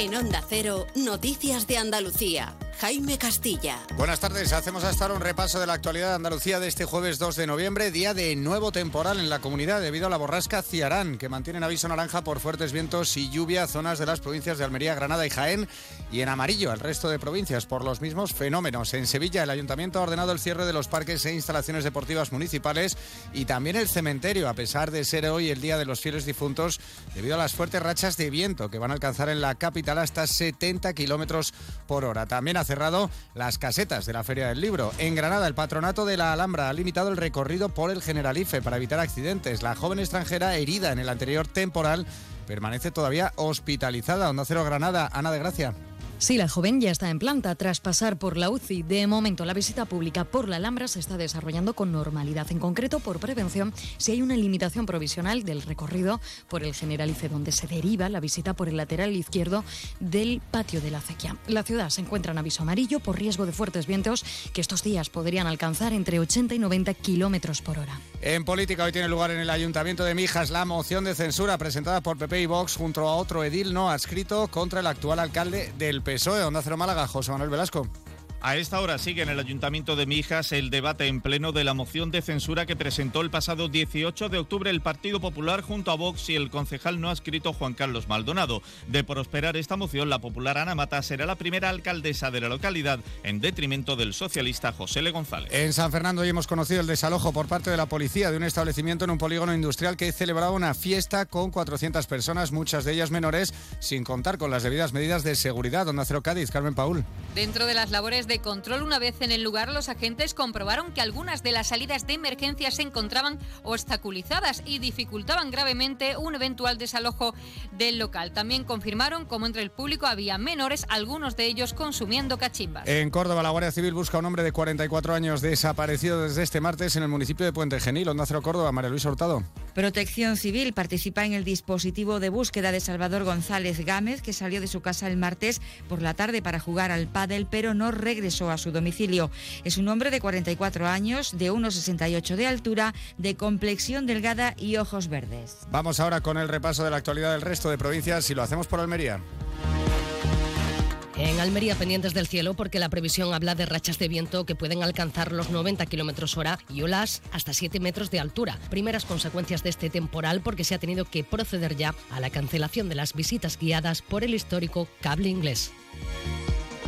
En Onda Cero, Noticias de Andalucía. Jaime Castilla. Buenas tardes, hacemos hasta ahora un repaso de la actualidad de Andalucía de este jueves 2 de noviembre, día de nuevo temporal en la comunidad debido a la borrasca Ciarán, que mantiene aviso naranja por fuertes vientos y lluvia zonas de las provincias de Almería, Granada y Jaén, y en amarillo al resto de provincias por los mismos fenómenos. En Sevilla, el ayuntamiento ha ordenado el cierre de los parques e instalaciones deportivas municipales y también el cementerio, a pesar de ser hoy el día de los fieles difuntos, debido a las fuertes rachas de viento que van a alcanzar en la capital hasta 70 kilómetros por hora. También ha cerrado las casetas de la Feria del Libro. En Granada, el patronato de la Alhambra ha limitado el recorrido por el Generalife para evitar accidentes. La joven extranjera herida en el anterior temporal permanece todavía hospitalizada. Onda Cero Granada, Ana de Gracia. Sí, la joven ya está en planta tras pasar por la UCI. De momento, la visita pública por la Alhambra se está desarrollando con normalidad. En concreto, por prevención, si hay una limitación provisional del recorrido por el Generalife, donde se deriva la visita por el lateral izquierdo del patio de la acequia. La ciudad se encuentra en aviso amarillo por riesgo de fuertes vientos que estos días podrían alcanzar entre 80 y 90 kilómetros por hora. En política, hoy tiene lugar en el Ayuntamiento de Mijas la moción de censura presentada por PP y Vox junto a otro edil no adscrito contra el actual alcalde del PSOE, Onda Cero Málaga, José Manuel Velasco. A esta hora sigue en el Ayuntamiento de Mijas el debate en pleno de la moción de censura que presentó el pasado 18 de octubre el Partido Popular junto a Vox y el concejal no adscrito Juan Carlos Maldonado. De prosperar esta moción, la popular Ana Mata será la primera alcaldesa de la localidad en detrimento del socialista José Le González. En San Fernando hoy hemos conocido el desalojo por parte de la policía de un establecimiento en un polígono industrial que celebraba una fiesta con 400 personas, muchas de ellas menores, sin contar con las debidas medidas de seguridad. Donde Acero Cádiz, Carmen Paul. Dentro de las labores de control. Una vez en el lugar, los agentes comprobaron que algunas de las salidas de emergencia se encontraban obstaculizadas y dificultaban gravemente un eventual desalojo del local. También confirmaron cómo entre el público había menores, algunos de ellos consumiendo cachimbas. En Córdoba, la Guardia Civil busca a un hombre de 44 años desaparecido desde este martes en el municipio de Puente Genil, Onda Cero Córdoba. María Luisa Hurtado. Protección Civil participa en el dispositivo de búsqueda de Salvador González Gámez, que salió de su casa el martes por la tarde para jugar al pádel, pero no regresó a su domicilio. Es un hombre de 44 años, de 1,68 de altura, de complexión delgada y ojos verdes. Vamos ahora con el repaso de la actualidad del resto de provincias y lo hacemos por Almería. En Almería, pendientes del cielo, porque la previsión habla de rachas de viento que pueden alcanzar los 90 kilómetros hora y olas hasta 7 metros de altura. Primeras consecuencias de este temporal, porque se ha tenido que proceder ya a la cancelación de las visitas guiadas por el histórico cable inglés.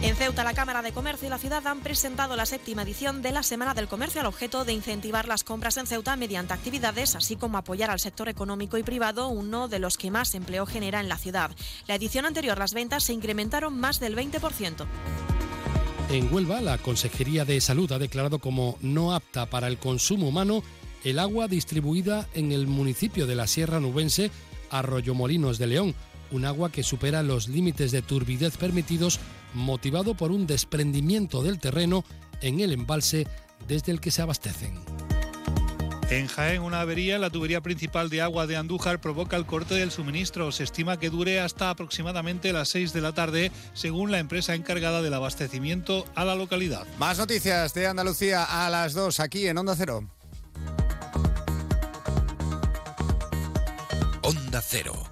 En Ceuta, la Cámara de Comercio y la ciudad han presentado la séptima edición de la Semana del Comercio al objeto de incentivar las compras en Ceuta mediante actividades, así como apoyar al sector económico y privado, uno de los que más empleo genera en la ciudad. La edición anterior, las ventas se incrementaron más del 20%. En Huelva, la Consejería de Salud ha declarado como no apta para el consumo humano el agua distribuida en el municipio de la Sierra Nubense, Arroyomolinos de León, un agua que supera los límites de turbidez permitidos motivado por un desprendimiento del terreno en el embalse desde el que se abastecen. En Jaén, una avería en la tubería principal de agua de Andújar provoca el corte del suministro. Se estima que dure hasta aproximadamente las 6 de la tarde, según la empresa encargada del abastecimiento a la localidad. Más noticias de Andalucía a las 2 aquí en Onda Cero. Onda Cero.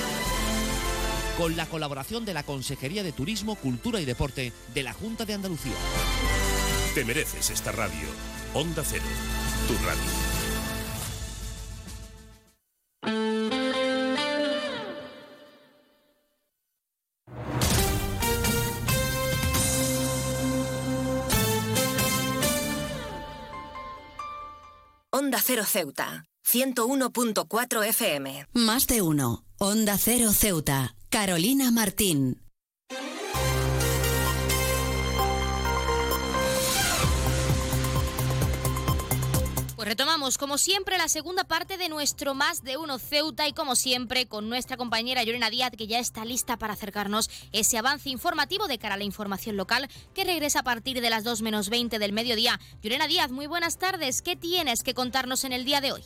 Con la colaboración de la Consejería de Turismo, Cultura y Deporte de la Junta de Andalucía. Te mereces esta radio. Onda Cero, tu radio. Onda Cero Ceuta, 101.4 FM. Más de uno. Onda Cero Ceuta. Carolina Martín. Pues retomamos, como siempre, la segunda parte de nuestro Más de Uno Ceuta y como siempre con nuestra compañera Llorena Díaz, que ya está lista para acercarnos ese avance informativo de cara a la información local que regresa a partir de las 2 menos 20 del mediodía. Llorena Díaz, muy buenas tardes. ¿Qué tienes que contarnos en el día de hoy?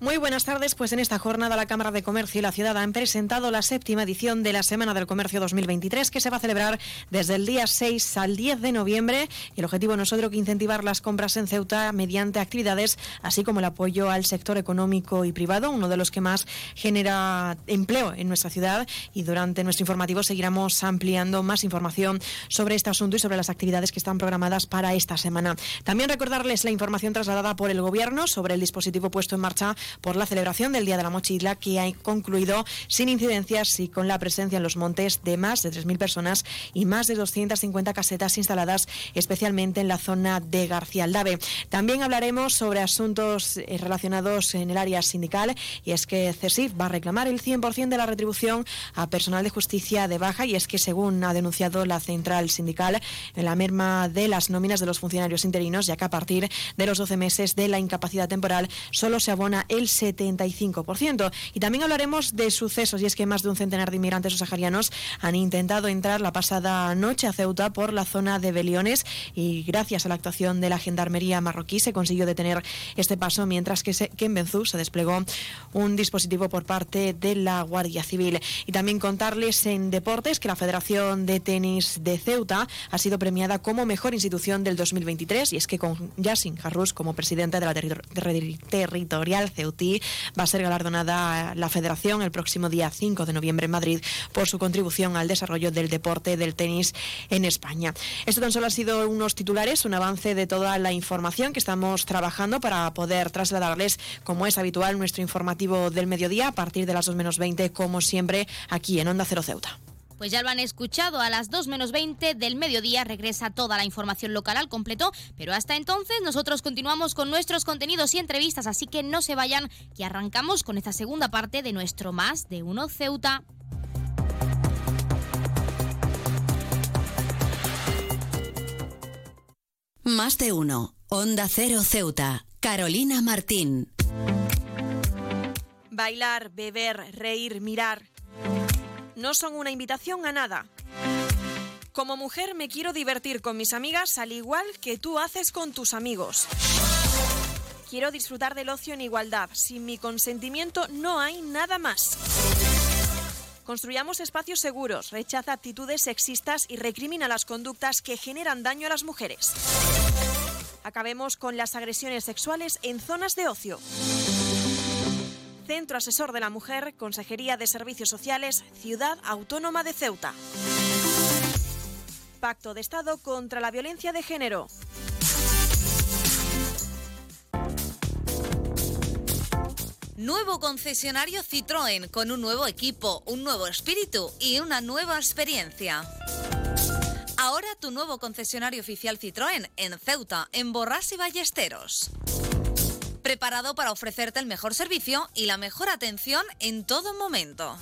Muy buenas tardes. Pues en esta jornada la Cámara de Comercio y la Ciudad han presentado la séptima edición de la Semana del Comercio 2023 que se va a celebrar desde el día 6 al 10 de noviembre. El objetivo no es otro que incentivar las compras en Ceuta mediante actividades así como el apoyo al sector económico y privado, uno de los que más genera empleo en nuestra ciudad. Y durante nuestro informativo seguiremos ampliando más información sobre este asunto y sobre las actividades que están programadas para esta semana. También recordarles la información trasladada por el Gobierno sobre el dispositivo puesto en marcha por la celebración del Día de la Mochila que ha concluido sin incidencias y con la presencia en los montes de más de 3.000 personas y más de 250 casetas instaladas especialmente en la zona de García Aldave. También hablaremos sobre asuntos eh, relacionados en el área sindical y es que CESIF va a reclamar el 100% de la retribución a personal de justicia de baja y es que según ha denunciado la central sindical en la merma de las nóminas de los funcionarios interinos ya que a partir de los 12 meses de la incapacidad temporal solo se abona el el 75%. Y también hablaremos de sucesos, y es que más de un centenar de inmigrantes saharianos han intentado entrar la pasada noche a Ceuta por la zona de Beliones y gracias a la actuación de la Gendarmería marroquí se consiguió detener este paso, mientras que, en Benzú se desplegó un dispositivo por parte de la Guardia Civil. Y también contarles en deportes que la Federación de Tenis de Ceuta ha sido premiada como mejor institución del 2023 y es que con Yassin Harrus como presidente de la territorial Ceuta Va a ser galardonada la federación el próximo día 5 de noviembre en Madrid por su contribución al desarrollo del deporte del tenis en España. Esto tan solo ha sido unos titulares, un avance de toda la información que estamos trabajando para poder trasladarles, como es habitual, nuestro informativo del mediodía a partir de las 2 menos 20, como siempre, aquí en Onda Cero Ceuta. Pues ya lo han escuchado, a las 2 menos 20 del mediodía regresa toda la información local al completo, pero hasta entonces nosotros continuamos con nuestros contenidos y entrevistas, así que no se vayan, que arrancamos con esta segunda parte de nuestro Más de Uno Ceuta. Más de uno. Onda Cero Ceuta. Carolina Martín. Bailar, beber, reír, mirar no son una invitación a nada. Como mujer me quiero divertir con mis amigas al igual que tú haces con tus amigos. Quiero disfrutar del ocio en igualdad. Sin mi consentimiento no hay nada más. Construyamos espacios seguros, rechaza actitudes sexistas y recrimina las conductas que generan daño a las mujeres. Acabemos con las agresiones sexuales en zonas de ocio. Centro Asesor de la Mujer, Consejería de Servicios Sociales, Ciudad Autónoma de Ceuta. Pacto de Estado contra la Violencia de Género. Nuevo concesionario Citroën con un nuevo equipo, un nuevo espíritu y una nueva experiencia. Ahora tu nuevo concesionario oficial Citroën en Ceuta, en Borras y Ballesteros preparado para ofrecerte el mejor servicio y la mejor atención en todo momento.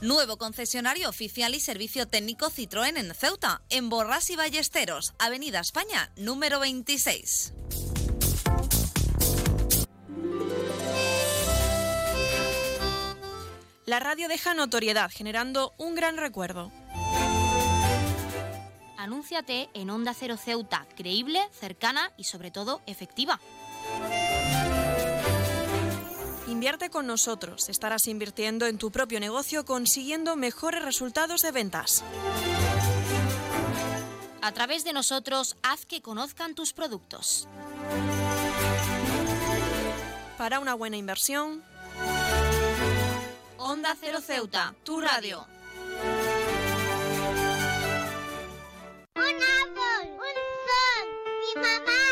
Nuevo concesionario oficial y servicio técnico Citroën en Ceuta, en Borras y Ballesteros, Avenida España, número 26. La radio deja notoriedad, generando un gran recuerdo. Anúnciate en Onda Cero Ceuta, creíble, cercana y sobre todo efectiva. Invierte con nosotros. Estarás invirtiendo en tu propio negocio consiguiendo mejores resultados de ventas. A través de nosotros, haz que conozcan tus productos. Para una buena inversión, Onda Cero Ceuta, tu radio. Un árbol, un sol, mi mamá.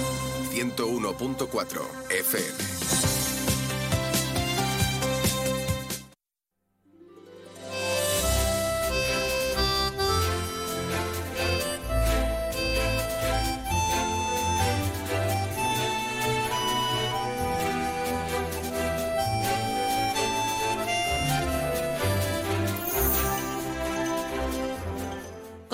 101.4 FM.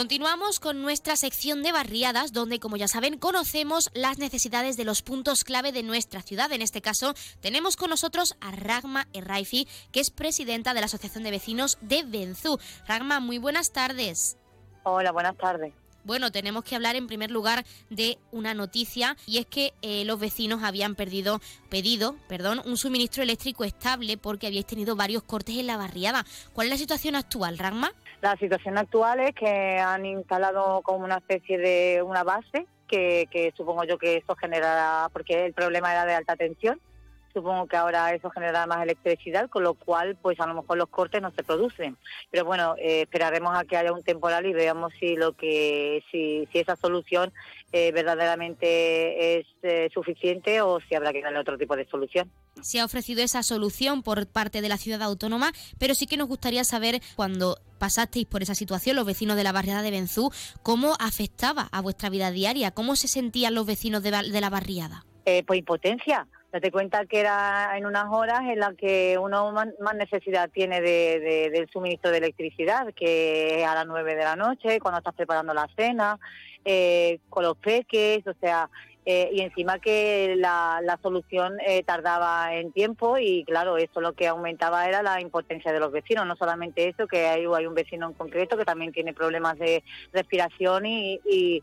Continuamos con nuestra sección de barriadas, donde, como ya saben, conocemos las necesidades de los puntos clave de nuestra ciudad. En este caso, tenemos con nosotros a Ragma Erraifi, que es presidenta de la Asociación de Vecinos de Benzú. Ragma, muy buenas tardes. Hola, buenas tardes. Bueno, tenemos que hablar en primer lugar de una noticia y es que eh, los vecinos habían perdido, pedido perdón, un suministro eléctrico estable porque habíais tenido varios cortes en la barriada. ¿Cuál es la situación actual, Ragma? La situación actual es que han instalado como una especie de una base que, que supongo yo que eso generará, porque el problema era de alta tensión, supongo que ahora eso generará más electricidad, con lo cual pues a lo mejor los cortes no se producen. Pero bueno, eh, esperaremos a que haya un temporal y veamos si lo que si, si esa solución eh, verdaderamente es eh, suficiente o si habrá que darle otro tipo de solución. Se ha ofrecido esa solución por parte de la ciudad autónoma, pero sí que nos gustaría saber cuando pasasteis por esa situación, los vecinos de la barriada de Benzú, cómo afectaba a vuestra vida diaria, cómo se sentían los vecinos de, la barriada. pues impotencia, Date cuenta que era en unas horas en las que uno más, necesidad tiene de, del suministro de electricidad, que a las nueve de la noche, cuando estás preparando la cena, eh, con los peques, o sea, eh, y encima que la, solución eh, tardaba en tiempo y claro, eso lo que aumentaba era la impotencia de los vecinos, no solamente eso, que hay, hay un vecino en concreto que también tiene problemas de respiración y,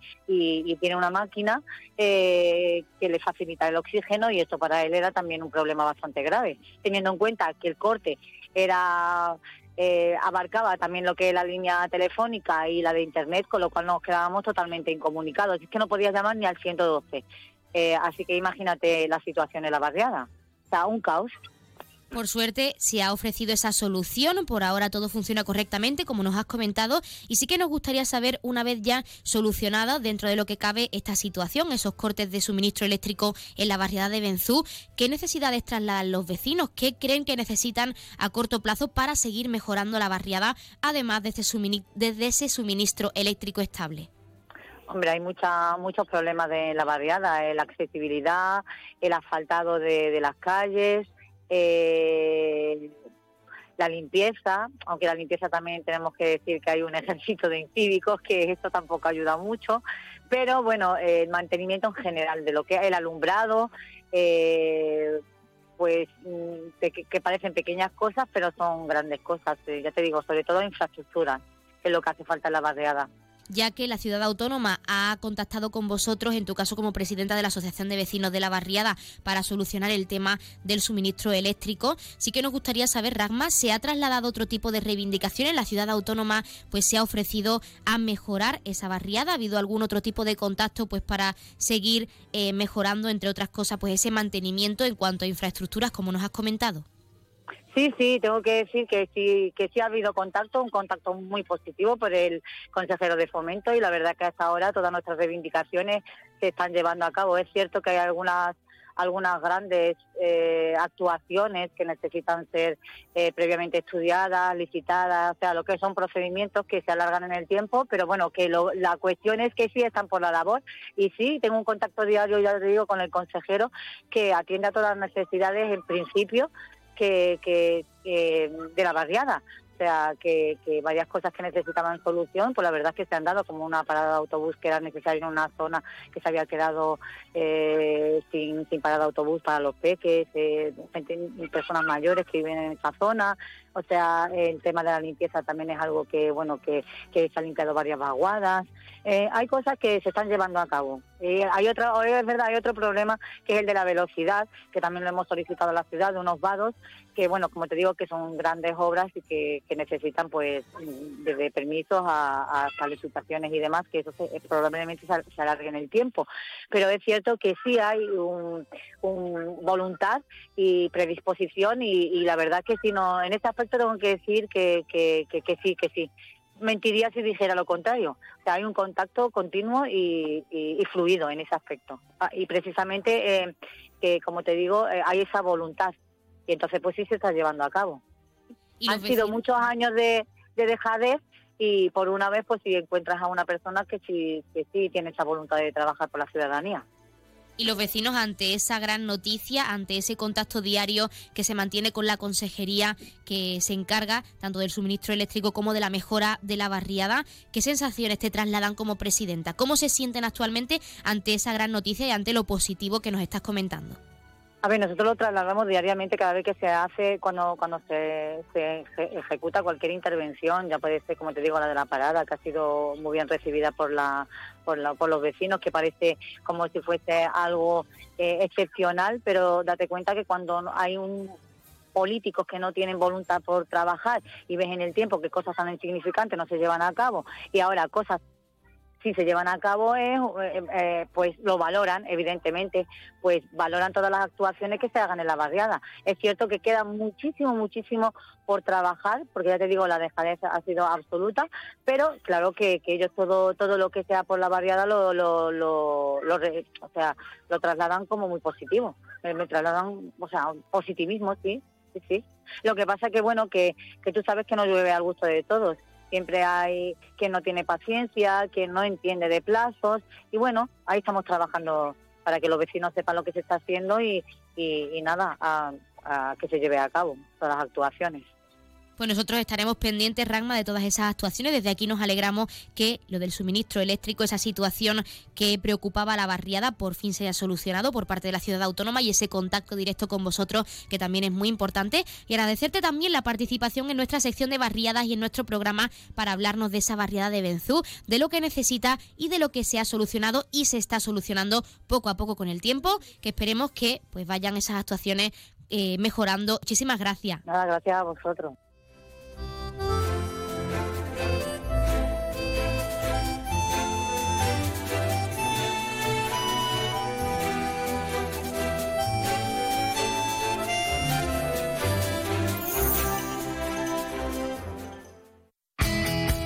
tiene una máquina eh, que le facilita el oxígeno y esto para él era también un problema bastante grave, teniendo en cuenta que el corte era eh, abarcaba también lo que es la línea telefónica y la de internet, con lo cual nos quedábamos totalmente incomunicados. Es que no podías llamar ni al 112. Eh, así que imagínate la situación en la barriada. O sea, un caos. Por suerte se ha ofrecido esa solución, por ahora todo funciona correctamente, como nos has comentado, y sí que nos gustaría saber, una vez ya solucionada dentro de lo que cabe esta situación, esos cortes de suministro eléctrico en la barriada de Benzú, ¿qué necesidades trasladan los vecinos? ¿Qué creen que necesitan a corto plazo para seguir mejorando la barriada, además de ese, suministro eléctrico estable? Hombre, hay mucha, muchos problemas de la barriada, la accesibilidad, el asfaltado de las calles, eh, la limpieza, aunque la limpieza también tenemos que decir que hay un ejército de incívicos, que esto tampoco ayuda mucho, pero bueno, el mantenimiento en general de lo que es el alumbrado, eh, pues mm, que, parecen pequeñas cosas, pero son grandes cosas, eh, ya te digo, sobre todo infraestructura, que es lo que hace falta en la barriada ya que la ciudad autónoma ha contactado con vosotros, en tu caso como presidenta de la Asociación de Vecinos de la Barriada, para solucionar el tema del suministro eléctrico. Sí que nos gustaría saber, Ragma, ¿se ha trasladado otro tipo de reivindicaciones? ¿La ciudad autónoma pues se ha ofrecido a mejorar esa barriada? ¿Ha habido algún otro tipo de contacto pues para seguir eh, mejorando, entre otras cosas, pues ese mantenimiento en cuanto a infraestructuras, como nos has comentado? Sí, sí, tengo que decir que sí, que sí ha habido contacto, un contacto muy positivo por el consejero de fomento y la verdad que hasta ahora todas nuestras reivindicaciones se están llevando a cabo. Es cierto que hay algunas algunas grandes eh, actuaciones que necesitan ser eh, previamente estudiadas, licitadas, o sea, lo que son procedimientos que se alargan en el tiempo, pero bueno, que la cuestión es que sí están por la labor y sí, tengo un contacto diario, ya te digo, con el consejero que atiende a todas las necesidades en principio que, que, de la barriada. O sea, que, varias cosas que necesitaban solución, pues la verdad es que se han dado, como una parada de autobús que era necesaria en una zona que se había quedado eh, sin, sin parada de autobús para los peques, eh, personas mayores que viven en esa zona. O sea, el tema de la limpieza también es algo que, bueno, que, que se han limpiado varias vaguadas. Eh, hay cosas que se están llevando a cabo. Y hay otro, es verdad, hay otro problema que es el de la velocidad, que también lo hemos solicitado a la ciudad, de unos vados, que bueno, como te digo, que son grandes obras y que, necesitan pues desde permisos a, a licitaciones y demás, que eso probablemente se, alargue en el tiempo. Pero es cierto que sí hay un, voluntad y predisposición y, la verdad que si no, en este tengo que decir que, que, que sí, que sí mentiría si dijera lo contrario. O sea, hay un contacto continuo y, fluido en ese aspecto. Ah, y precisamente eh, que, como te digo, eh, hay esa voluntad. Y entonces, pues sí se está llevando a cabo. Han sido muchos años de, de dejadez y por una vez, pues si encuentras a una persona que sí, que sí tiene esa voluntad de trabajar por la ciudadanía y los vecinos ante esa gran noticia, ante ese contacto diario que se mantiene con la consejería que se encarga tanto del suministro eléctrico como de la mejora de la barriada, ¿qué sensaciones te trasladan como presidenta? ¿Cómo se sienten actualmente ante esa gran noticia y ante lo positivo que nos estás comentando? A ver, nosotros lo trasladamos diariamente cada vez que se hace, cuando cuando se, ejecuta cualquier intervención, ya puede ser, como te digo, la de la parada, que ha sido muy bien recibida por la por, por los vecinos, que parece como si fuese algo eh, excepcional, pero date cuenta que cuando hay un políticos que no tienen voluntad por trabajar y ves en el tiempo que cosas tan insignificantes no se llevan a cabo y ahora cosas si se llevan a cabo es, eh, eh, pues lo valoran, evidentemente, pues valoran todas las actuaciones que se hagan en la barriada. Es cierto que queda muchísimo, muchísimo por trabajar, porque ya te digo, la dejadez ha sido absoluta, pero claro que, ellos todo todo lo que sea por la barriada lo, lo, lo, o sea, lo trasladan como muy positivo, me, me trasladan, o sea, positivismo, sí, sí, sí. Lo que pasa que, bueno, que, que tú sabes que no llueve al gusto de todos siempre hay quien no tiene paciencia, quien no entiende de plazos y bueno, ahí estamos trabajando para que los vecinos sepan lo que se está haciendo y, y, nada, a, que se lleve a cabo todas las actuaciones. Pues nosotros estaremos pendientes, Ragma, de todas esas actuaciones. Desde aquí nos alegramos que lo del suministro eléctrico, esa situación que preocupaba a la barriada, por fin se haya solucionado por parte de la ciudad autónoma y ese contacto directo con vosotros, que también es muy importante. Y agradecerte también la participación en nuestra sección de barriadas y en nuestro programa para hablarnos de esa barriada de Benzú, de lo que necesita y de lo que se ha solucionado y se está solucionando poco a poco con el tiempo, que esperemos que pues vayan esas actuaciones eh, mejorando. Muchísimas gracias. Nada, gracias a vosotros.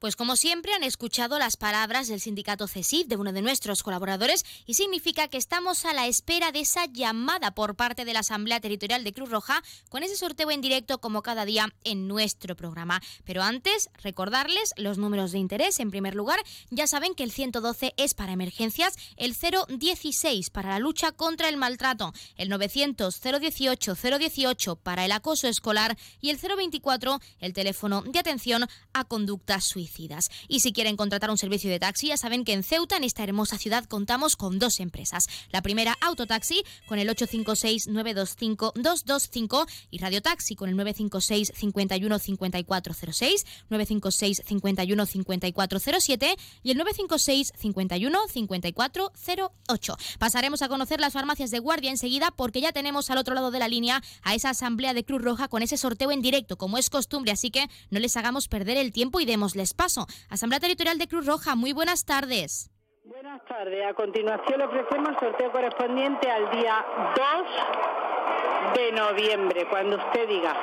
Pues como siempre han escuchado las palabras del sindicato CESIF de uno de nuestros colaboradores y significa que estamos a la espera de esa llamada por parte de la Asamblea Territorial de Cruz Roja con ese sorteo en directo como cada día en nuestro programa. Pero antes, recordarles los números de interés. En primer lugar, ya saben que el 112 es para emergencias, el 016 para la lucha contra el maltrato, el 900 018 018 para el acoso escolar y el 024 el teléfono de atención a conductas suicidas. Y si quieren contratar un servicio de taxi, ya saben que en Ceuta, en esta hermosa ciudad, contamos con dos empresas. La primera, Autotaxi, con el 856-925-225 y Radio Taxi con el 956 51 5406, 956 51 5407 y el 956 51 5408. Pasaremos a conocer las farmacias de guardia enseguida porque ya tenemos al otro lado de la línea a esa asamblea de Cruz Roja con ese sorteo en directo, como es costumbre, así que no les hagamos perder el tiempo y démosles paso. Asamblea Territorial de Cruz Roja, muy buenas tardes. Buenas tardes. A continuación ofrecemos el sorteo correspondiente al día 2 de noviembre, cuando usted diga.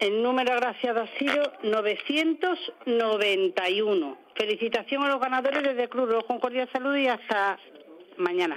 El número agraciado ha sido 991. Felicitación a los ganadores desde Cruz Rojo. Un cordial saludo y hasta mañana.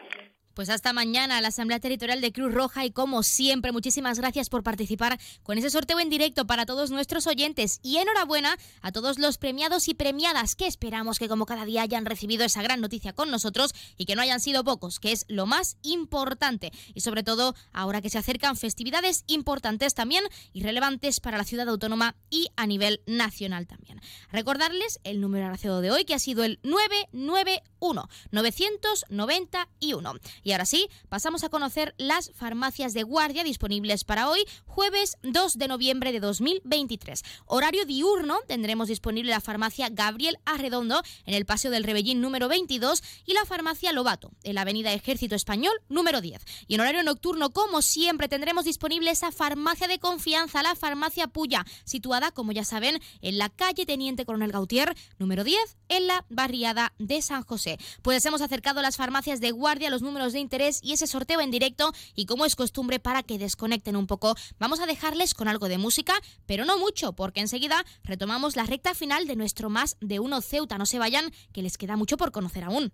Pues hasta mañana la Asamblea Territorial de Cruz Roja y como siempre muchísimas gracias por participar con ese sorteo en directo para todos nuestros oyentes. Y enhorabuena a todos los premiados y premiadas que esperamos que como cada día hayan recibido esa gran noticia con nosotros y que no hayan sido pocos, que es lo más importante. Y sobre todo ahora que se acercan festividades importantes también y relevantes para la ciudad autónoma y a nivel nacional también. Recordarles el número de hoy que ha sido el 991 991 y ahora sí, pasamos a conocer las farmacias de guardia disponibles para hoy, jueves 2 de noviembre de 2023. Horario diurno tendremos disponible la farmacia Gabriel Arredondo en el Paseo del Rebellín número 22 y la farmacia Lobato en la Avenida Ejército Español número 10. Y en horario nocturno, como siempre, tendremos disponible esa farmacia de confianza, la farmacia Puya, situada, como ya saben, en la calle Teniente Coronel Gautier número 10 en la barriada de San José. Pues hemos acercado las farmacias de guardia los números de interés y ese sorteo en directo y como es costumbre para que desconecten un poco, vamos a dejarles con algo de música, pero no mucho, porque enseguida retomamos la recta final de nuestro más de uno Ceuta. No se vayan, que les queda mucho por conocer aún.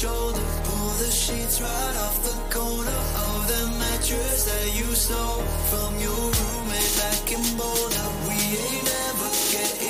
shoulder. Pull the sheets right off the corner of the mattress that you stole from your roommate back in Boulder. We ain't ever getting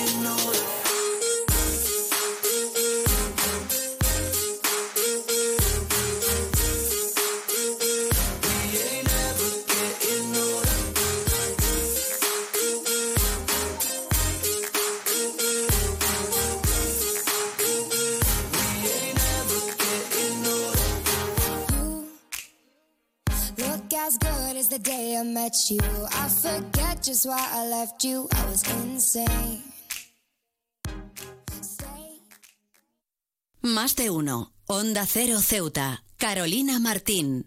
met you. I forget just why I left you. I was insane. Más de uno. Onda Cero Ceuta. Carolina Martín.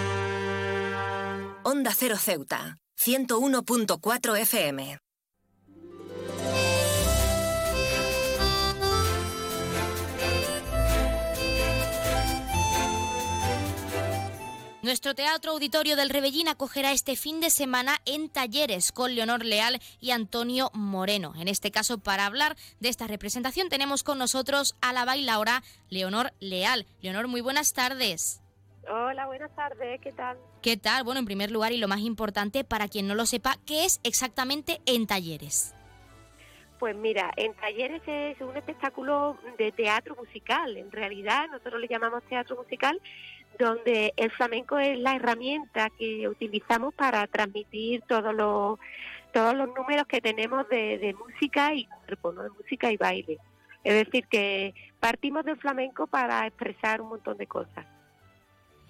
Onda Cero Ceuta, 101.4 FM. Nuestro Teatro Auditorio del Rebellín acogerá este fin de semana en talleres con Leonor Leal y Antonio Moreno. En este caso, para hablar de esta representación, tenemos con nosotros a la bailaora Leonor Leal. Leonor, muy buenas tardes. Hola, buenas tardes, ¿qué tal? ¿Qué tal? Bueno, en primer lugar y lo más importante, para quien no lo sepa, ¿qué es exactamente en talleres? Pues mira, en talleres es un espectáculo de teatro musical. En realidad, nosotros le llamamos teatro musical, donde el flamenco es la herramienta que utilizamos para transmitir todos los todos los números que tenemos de, de música y cuerpo, ¿no? de música y baile. Es decir, que partimos del flamenco para expresar un montón de cosas.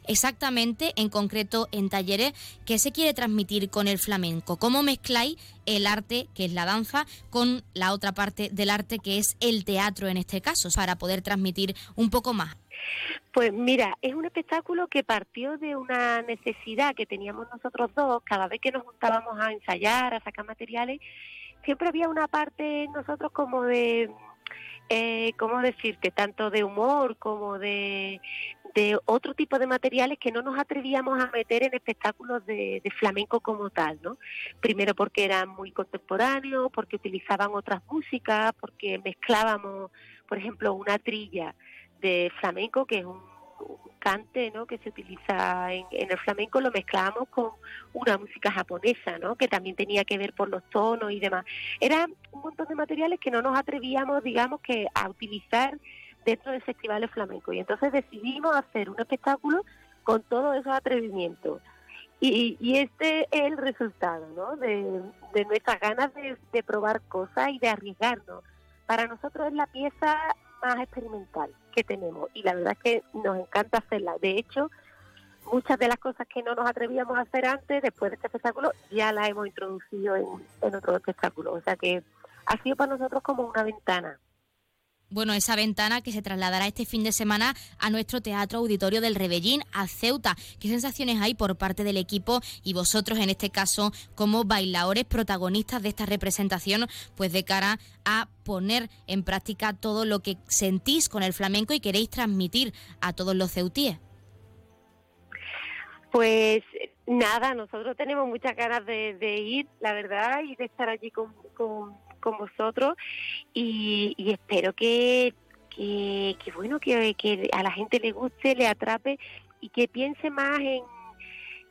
Exactamente, en concreto en talleres, ¿qué se quiere transmitir con el flamenco? ¿Cómo mezcláis el arte, que es la danza, con la otra parte del arte, que es el teatro en este caso, para poder transmitir un poco más? Pues mira, es un espectáculo que partió de una necesidad que teníamos nosotros dos, cada vez que nos juntábamos a ensayar, a sacar materiales, siempre había una parte en nosotros como de, eh, ¿cómo decirte? Tanto de humor como de, de otro tipo de materiales que no nos atrevíamos a meter en espectáculos de, flamenco como tal, ¿no? Primero porque eran muy contemporáneos, porque utilizaban otras músicas, porque mezclábamos, por ejemplo, una trilla de flamenco, que es un, un cante ¿no? que se utiliza en, en el flamenco, lo mezclábamos con una música japonesa, ¿no? que también tenía que ver por los tonos y demás. Eran un montón de materiales que no nos atrevíamos, digamos, que a utilizar dentro del festival de flamenco. Y entonces decidimos hacer un espectáculo con todos esos atrevimientos. Y, y este es el resultado ¿no? de, nuestras ganas de, probar cosas y de arriesgarnos. Para nosotros es la pieza más experimental que tenemos y la verdad es que nos encanta hacerla. De hecho, muchas de las cosas que no nos atrevíamos a hacer antes, después de este espectáculo, ya las hemos introducido en, en otro espectáculo. O sea que ha sido para nosotros como una ventana. Bueno, esa ventana que se trasladará este fin de semana a nuestro Teatro Auditorio del Rebellín, a Ceuta. ¿Qué sensaciones hay por parte del equipo y vosotros, en este caso, como bailadores protagonistas de esta representación, pues de cara a poner en práctica todo lo que sentís con el flamenco y queréis transmitir a todos los ceutíes? Pues nada, nosotros tenemos muchas ganas de, ir, la verdad, y de estar allí con, con, con vosotros y, y espero que, que, bueno, que, que a la gente le guste, le atrape y que piense más en...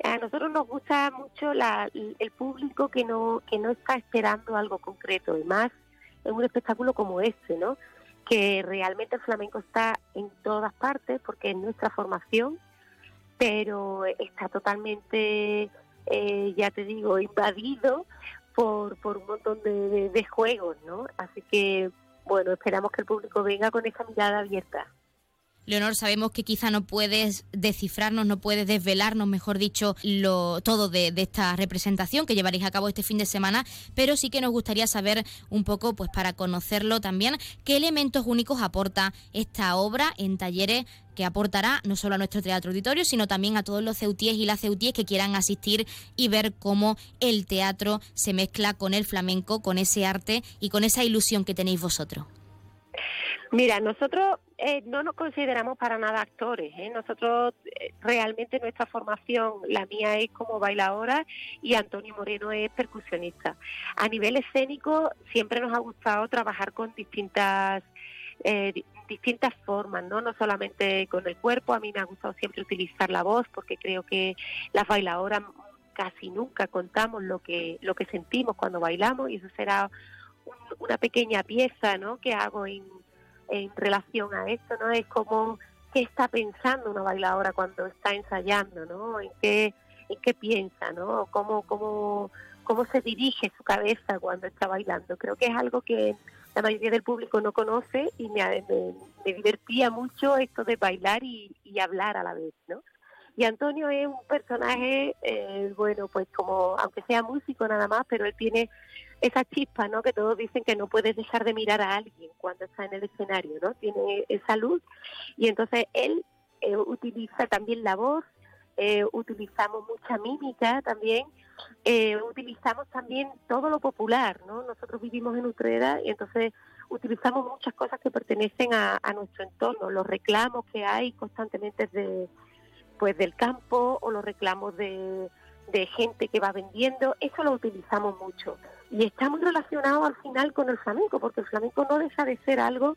A nosotros nos gusta mucho la, el público que no, que no está esperando algo concreto, y más en un espectáculo como este, ¿no? Que realmente el flamenco está en todas partes porque es nuestra formación pero está totalmente, eh, ya te digo, invadido por, por un montón de, de juegos, ¿no? Así que, bueno, esperamos que el público venga con esa mirada abierta. Leonor, sabemos que quizá no puedes descifrarnos, no puedes desvelarnos, mejor dicho, lo, todo de, esta representación que llevaréis a cabo este fin de semana, pero sí que nos gustaría saber un poco, pues para conocerlo también, qué elementos únicos aporta esta obra en talleres que aportará no solo a nuestro teatro auditorio, sino también a todos los ceutíes y las ceutíes que quieran asistir y ver cómo el teatro se mezcla con el flamenco, con ese arte y con esa ilusión que tenéis vosotros. Mira, nosotros eh, no nos consideramos para nada actores. ¿eh? Nosotros eh, realmente nuestra formación, la mía es como bailadora y Antonio Moreno es percusionista. A nivel escénico siempre nos ha gustado trabajar con distintas distintas formas, ¿no? No solamente con el cuerpo, a mí me ha gustado siempre utilizar la voz porque creo que las bailadoras casi nunca contamos lo que lo que sentimos cuando bailamos y eso será una pequeña pieza, ¿no? que hago en relación a esto, ¿no? Es como qué está pensando una bailadora cuando está ensayando, ¿no? En qué, en qué piensa, ¿no? Cómo, cómo, cómo se dirige su cabeza cuando está bailando. Creo que es algo que la mayoría del público no conoce y me, me, divertía mucho esto de bailar y, y, hablar a la vez, ¿no? Y Antonio es un personaje, eh, bueno, pues como, aunque sea músico nada más, pero él tiene esa chispa, ¿no? Que todos dicen que no puedes dejar de mirar a alguien cuando está en el escenario, ¿no? Tiene esa luz y entonces él eh, utiliza también la voz, eh, utilizamos mucha mímica también, eh, utilizamos también todo lo popular, ¿no? Nosotros vivimos en Utrera y entonces utilizamos muchas cosas que pertenecen a, nuestro entorno, los reclamos que hay constantemente de, pues del campo o los reclamos de gente que va vendiendo, eso lo utilizamos mucho y está muy relacionado al final con el flamenco, porque el flamenco no deja de ser algo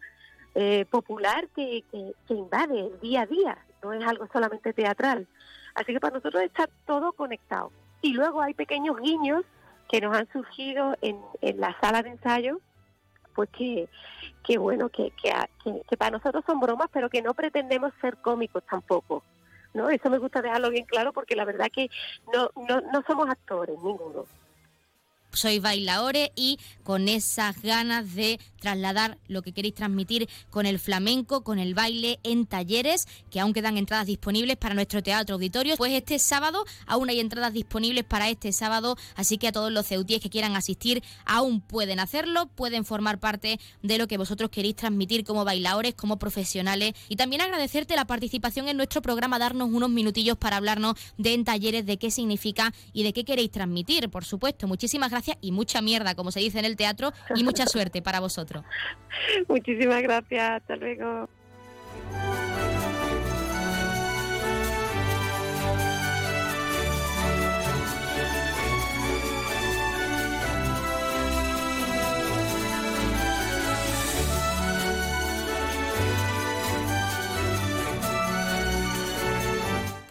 eh, popular que, invade el día a día, no es algo solamente teatral. Así que para nosotros está todo conectado. Y luego hay pequeños guiños que nos han surgido en, en la sala de ensayo, pues que, que bueno, que, que, para nosotros son bromas, pero que no pretendemos ser cómicos tampoco. ¿no? Eso me gusta dejarlo bien claro porque la verdad que no, no, no somos actores, ninguno sois bailadores y con esas ganas de trasladar lo que queréis transmitir con el flamenco, con el baile en talleres, que aún quedan entradas disponibles para nuestro teatro auditorio. Pues este sábado aún hay entradas disponibles para este sábado, así que a todos los ceutíes que quieran asistir aún pueden hacerlo, pueden formar parte de lo que vosotros queréis transmitir como bailadores, como profesionales y también agradecerte la participación en nuestro programa, darnos unos minutillos para hablarnos de en talleres, de qué significa y de qué queréis transmitir, por supuesto. Muchísimas gracias y mucha mierda, como se dice en el teatro, y mucha (laughs) suerte para vosotros. Muchísimas gracias, hasta luego.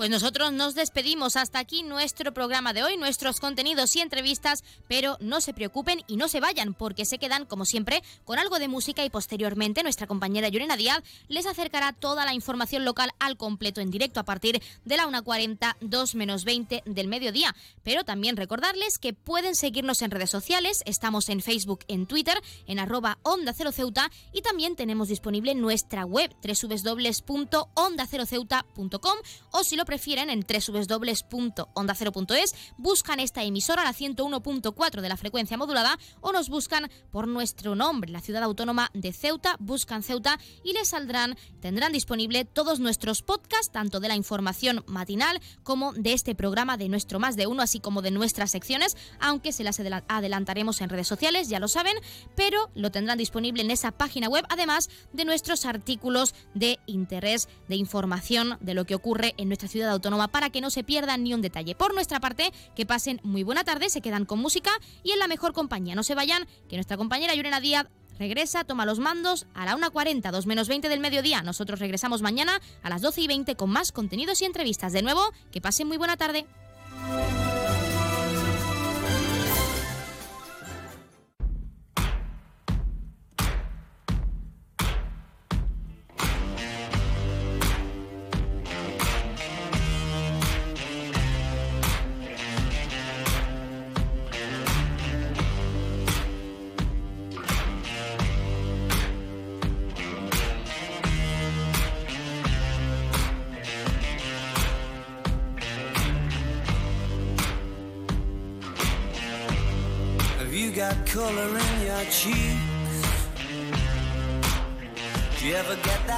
Pues nosotros nos despedimos. Hasta aquí nuestro programa de hoy, nuestros contenidos y entrevistas, pero no se preocupen y no se vayan porque se quedan, como siempre, con algo de música y posteriormente nuestra compañera Yorena Díaz les acercará toda la información local al completo en directo a partir de la 1.40, 2 menos 20 del mediodía. Pero también recordarles que pueden seguirnos en redes sociales, estamos en Facebook, en Twitter, en arroba Onda Cero Ceuta y también tenemos disponible nuestra web www.ondaceroceuta.com o si lo prefieren en www.ondacero.es, buscan esta emisora, la 101.4 de la frecuencia modulada, o nos buscan por nuestro nombre, la ciudad autónoma de Ceuta, buscan Ceuta y les saldrán, tendrán disponible todos nuestros podcasts, tanto de la información matinal como de este programa de nuestro más de uno, así como de nuestras secciones, aunque se las adelantaremos en redes sociales, ya lo saben, pero lo tendrán disponible en esa página web, además de nuestros artículos de interés, de información de lo que ocurre en nuestra ciudad autónoma para que no se pierdan ni un detalle. Por nuestra parte, que pasen muy buena tarde, se quedan con música y en la mejor compañía. No se vayan, que nuestra compañera Yurena Díaz regresa, toma los mandos a la 1.40, 2 menos 20 del mediodía. Nosotros regresamos mañana a las 12 y 20 con más contenidos y entrevistas. De nuevo, que pasen muy buena tarde.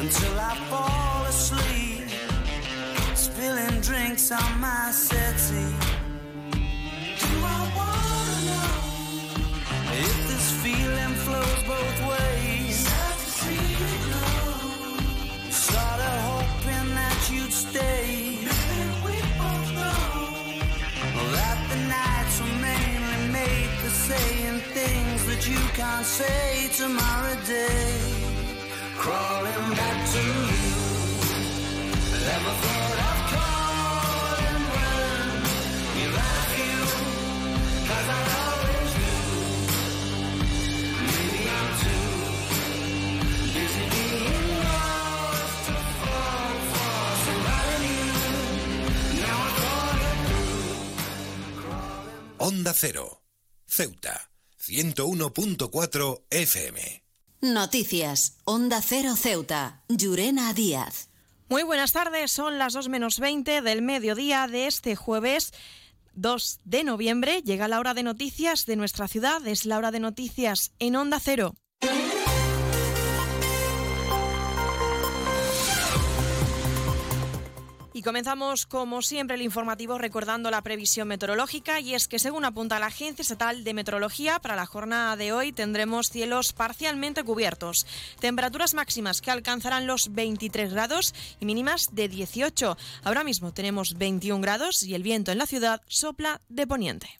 until I fall asleep, spilling drinks on my settee. Do I wanna know if this feeling flows both ways? Started hoping that you'd stay. we both know that the nights were mainly made for saying things that you can't say tomorrow day. Crawling back to you. Never thought of calling when you like you. Cause I always knew. Maybe I'm too busy being lost to fall for somebody new. Now I thought it through. Onda Cero, Ceuta, 101.4 FM. Noticias. Onda Cero Ceuta. Llurena Díaz. Muy buenas tardes, son las 2 menos 20 del mediodía de este jueves 2 de noviembre. Llega la hora de noticias de nuestra ciudad, es la hora de noticias en Onda Cero. Y comenzamos, como siempre, el informativo recordando la previsión meteorológica y es que, según apunta la Agencia Estatal de Meteorología, para la jornada de hoy tendremos cielos parcialmente cubiertos, temperaturas máximas que alcanzarán los 23 grados y mínimas de 18. Ahora mismo tenemos 21 grados y el viento en la ciudad sopla de poniente.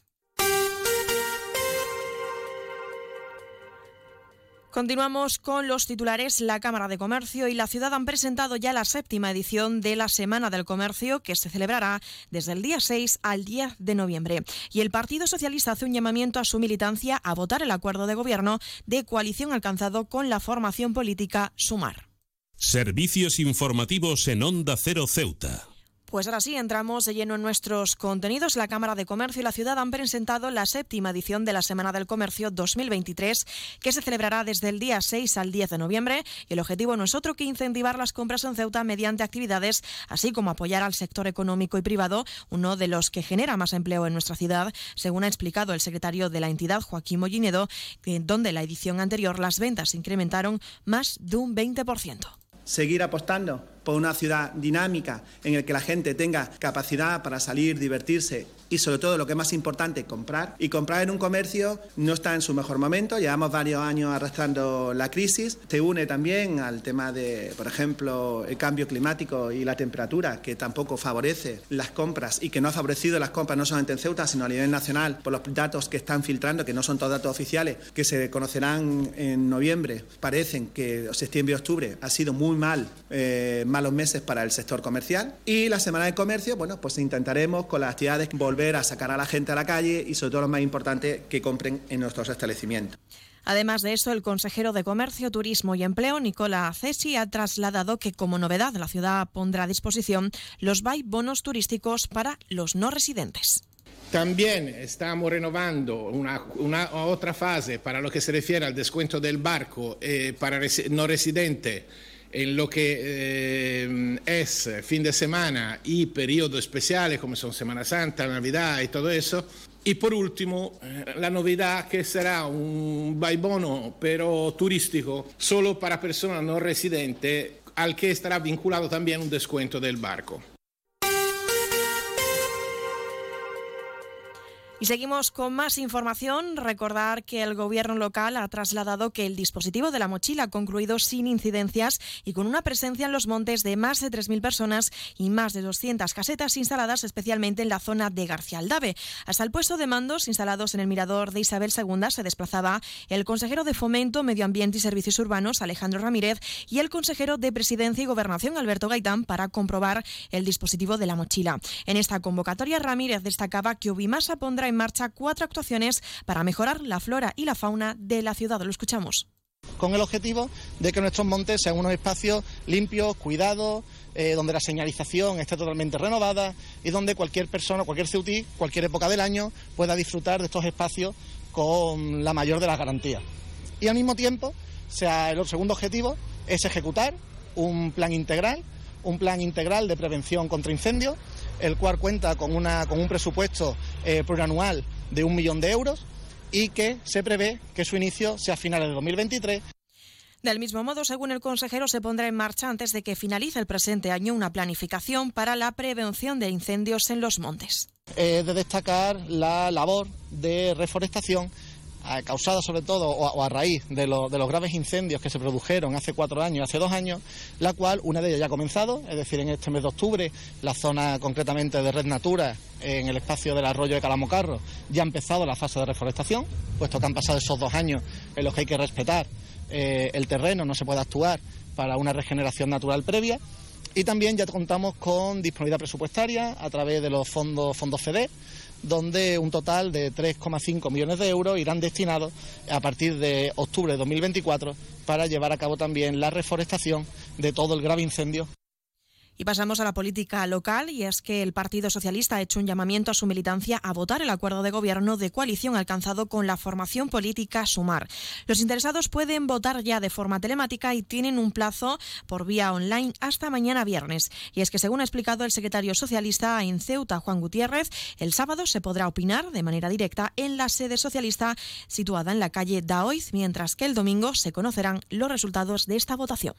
Continuamos con los titulares. La Cámara de Comercio y la ciudad han presentado ya la séptima edición de la Semana del Comercio que se celebrará desde el día 6 al 10 de noviembre. Y el Partido Socialista hace un llamamiento a su militancia a votar el acuerdo de gobierno de coalición alcanzado con la formación política Sumar. Servicios informativos en Onda Cero Ceuta. Pues ahora sí, entramos de lleno en nuestros contenidos. La Cámara de Comercio y la Ciudad han presentado la séptima edición de la Semana del Comercio 2023, que se celebrará desde el día 6 al 10 de noviembre. Y el objetivo no es otro que incentivar las compras en Ceuta mediante actividades, así como apoyar al sector económico y privado, uno de los que genera más empleo en nuestra ciudad, según ha explicado el secretario de la entidad, Joaquín Mollinedo, donde la edición anterior las ventas incrementaron más de un 20%. Seguir apostando por una ciudad dinámica en la que la gente tenga capacidad para salir, divertirse y sobre todo lo que es más importante, comprar. Y comprar en un comercio no está en su mejor momento, llevamos varios años arrastrando la crisis, se une también al tema de, por ejemplo, el cambio climático y la temperatura, que tampoco favorece las compras y que no ha favorecido las compras no solamente en Ceuta, sino a nivel nacional, por los datos que están filtrando, que no son todos datos oficiales, que se conocerán en noviembre. Parecen que septiembre y octubre ha sido muy mal, eh, malos meses para el sector comercial. Y la semana de comercio, bueno, pues intentaremos con las actividades volver a sacar a la gente a la calle y sobre todo lo más importante, que compren en nuestros establecimientos. Además de eso, el consejero de Comercio, Turismo y Empleo, Nicola Cesi, ha trasladado que como novedad la ciudad pondrá a disposición los buy bonos turísticos para los no residentes. También estamos renovando una, una, otra fase para lo que se refiere al descuento del barco eh, para res, no residente en lo que eh, es fin de semana y periodos especiales como son Semana Santa, Navidad y todo eso. Y por último, eh, la novedad que será un bono pero turístico solo para personas no residentes al que estará vinculado también un descuento del barco. Y seguimos con más información. Recordar que el gobierno local ha trasladado que el dispositivo de la mochila ha concluido sin incidencias y con una presencia en los montes de más de 3.000 personas y más de 200 casetas instaladas especialmente en la zona de García Aldave. Hasta el puesto de mandos instalados en el mirador de Isabel II se desplazaba el consejero de Fomento, Medio Ambiente y Servicios Urbanos, Alejandro Ramírez, y el consejero de Presidencia y Gobernación, Alberto Gaitán, para comprobar el dispositivo de la mochila. En esta convocatoria, Ramírez destacaba que Ubimasa pondrá en marcha cuatro actuaciones para mejorar la flora y la fauna de la ciudad. Lo escuchamos con el objetivo de que nuestros montes sean unos espacios limpios, cuidados, eh, donde la señalización esté totalmente renovada y donde cualquier persona, cualquier ceutí, cualquier época del año pueda disfrutar de estos espacios con la mayor de las garantías. Y al mismo tiempo, sea, el segundo objetivo es ejecutar un plan integral, un plan integral de prevención contra incendios, el cual cuenta con, una, con un presupuesto eh, plurianual de un millón de euros y que se prevé que su inicio sea a finales de 2023. Del mismo modo, según el consejero, se pondrá en marcha antes de que finalice el presente año una planificación para la prevención de incendios en los montes. de destacar la labor de reforestación causada sobre todo o a, raíz de, los graves incendios que se produjeron hace cuatro años, hace dos años, la cual una de ellas ya ha comenzado, es decir, en este mes de octubre, la zona concretamente de Red Natura, en el espacio del arroyo de Calamocarro, ya ha empezado la fase de reforestación, puesto que han pasado esos dos años en los que hay que respetar eh, el terreno, no se puede actuar para una regeneración natural previa. Y también ya contamos con disponibilidad presupuestaria a través de los fondos, fondos FEDER donde un total de 3,5 millones de euros irán destinados a partir de octubre de 2024 para llevar a cabo también la reforestación de todo el grave incendio y pasamos a la política local y es que el Partido Socialista ha hecho un llamamiento a su militancia a votar el acuerdo de gobierno de coalición alcanzado con la formación política Sumar. Los interesados pueden votar ya de forma telemática y tienen un plazo por vía online hasta mañana viernes. Y es que según ha explicado el secretario socialista en Ceuta, Juan Gutiérrez, el sábado se podrá opinar de manera directa en la sede socialista situada en la calle Daoiz, mientras que el domingo se conocerán los resultados de esta votación.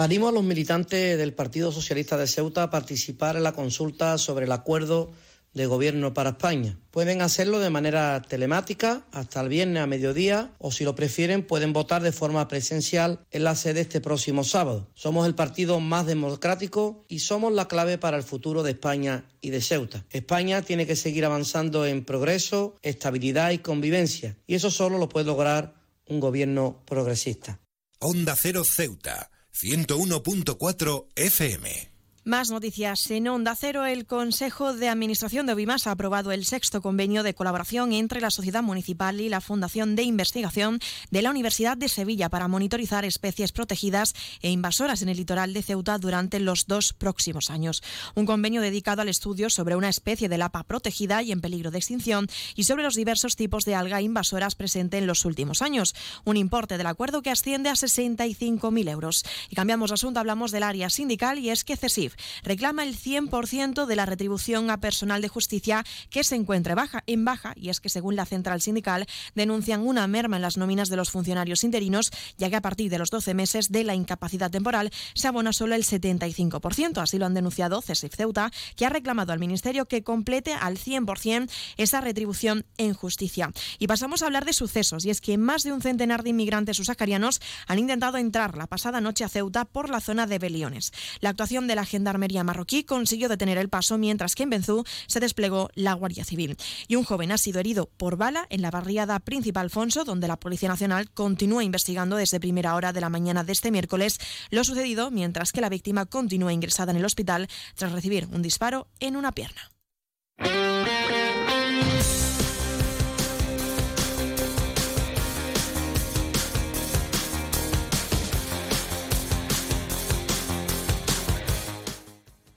Animo a los militantes del Partido Socialista de Ceuta a participar en la consulta sobre el acuerdo de gobierno para España. Pueden hacerlo de manera telemática hasta el viernes a mediodía o si lo prefieren pueden votar de forma presencial en la sede este próximo sábado. Somos el partido más democrático y somos la clave para el futuro de España y de Ceuta. España tiene que seguir avanzando en progreso, estabilidad y convivencia y eso solo lo puede lograr un gobierno progresista. Onda Cero Ceuta 101.4 FM. Más noticias. En Onda Cero, el Consejo de Administración de Ovimas ha aprobado el sexto convenio de colaboración entre la Sociedad Municipal y la Fundación de Investigación de la Universidad de Sevilla para monitorizar especies protegidas e invasoras en el litoral de Ceuta durante los dos próximos años. Un convenio dedicado al estudio sobre una especie de lapa protegida y en peligro de extinción y sobre los diversos tipos de alga invasoras presentes en los últimos años. Un importe del acuerdo que asciende a 65.000 euros. Y cambiamos de asunto, hablamos del área sindical y es que CESIF reclama el 100% de la retribución a personal de justicia que se encuentre baja, en baja y es que según la central sindical denuncian una merma en las nóminas de los funcionarios interinos ya que a partir de los 12 meses de la incapacidad temporal se abona solo el 75%. Así lo han denunciado CESIF Ceuta que ha reclamado al Ministerio que complete al 100% esa retribución en justicia. Y pasamos a hablar de sucesos y es que más de un centenar de inmigrantes susacarianos han intentado entrar la pasada noche a Ceuta por la zona de Beliones. La actuación de la Gendarmería marroquí consiguió detener el paso mientras que en Benzú se desplegó la Guardia Civil. Y un joven ha sido herido por bala en la barriada Príncipe Alfonso, donde la Policía Nacional continúa investigando desde primera hora de la mañana de este miércoles lo sucedido, mientras que la víctima continúa ingresada en el hospital tras recibir un disparo en una pierna.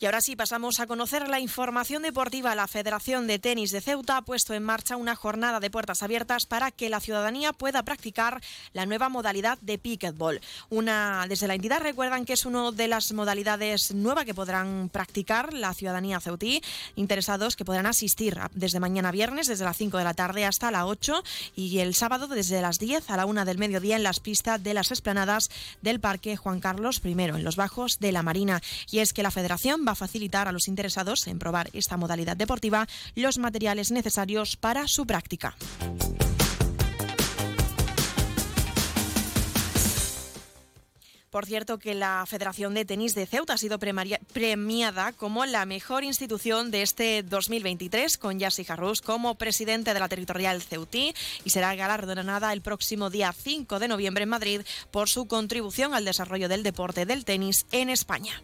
Y ahora sí pasamos a conocer la información deportiva. La Federación de Tenis de Ceuta ha puesto en marcha una jornada de puertas abiertas para que la ciudadanía pueda practicar la nueva modalidad de pickleball. Una, desde la entidad recuerdan que es una de las modalidades nuevas que podrán practicar la ciudadanía ceutí. Interesados que podrán asistir desde mañana viernes, desde las 5 de la tarde hasta las 8 y el sábado desde las 10 a la 1 del mediodía en las pistas de las esplanadas del Parque Juan Carlos I, en los bajos de la Marina. Y es que la Federación va a facilitar a los interesados en probar esta modalidad deportiva los materiales necesarios para su práctica. Por cierto, que la Federación de Tenis de Ceuta ha sido premiada como la mejor institución de este 2023, con Yassi Jarrus como presidente de la territorial Ceutí y será galardonada el próximo día 5 de noviembre en Madrid por su contribución al desarrollo del deporte del tenis en España.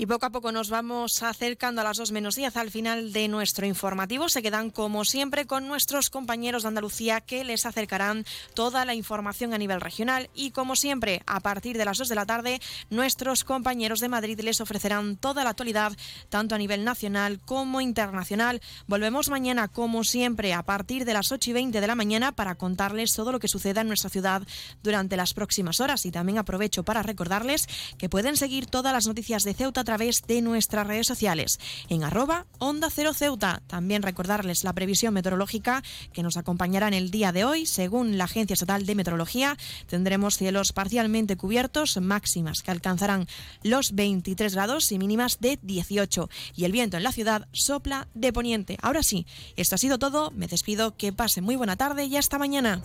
Y poco a poco nos vamos acercando a las 2 menos 10 al final de nuestro informativo. Se quedan como siempre con nuestros compañeros de Andalucía que les acercarán toda la información a nivel regional. Y como siempre, a partir de las 2 de la tarde, nuestros compañeros de Madrid les ofrecerán toda la actualidad, tanto a nivel nacional como internacional. Volvemos mañana, como siempre, a partir de las 8 y 20 de la mañana para contarles todo lo que suceda en nuestra ciudad durante las próximas horas. Y también aprovecho para recordarles que pueden seguir todas las noticias de Ceuta través de nuestras redes sociales en arroba Onda Cero Ceuta. También recordarles la previsión meteorológica que nos acompañará en el día de hoy. Según la Agencia Estatal de Meteorología, tendremos cielos parcialmente cubiertos, máximas que alcanzarán los 23 grados y mínimas de 18. Y el viento en la ciudad sopla de poniente. Ahora sí, esto ha sido todo. Me despido. Que pase muy buena tarde y hasta mañana.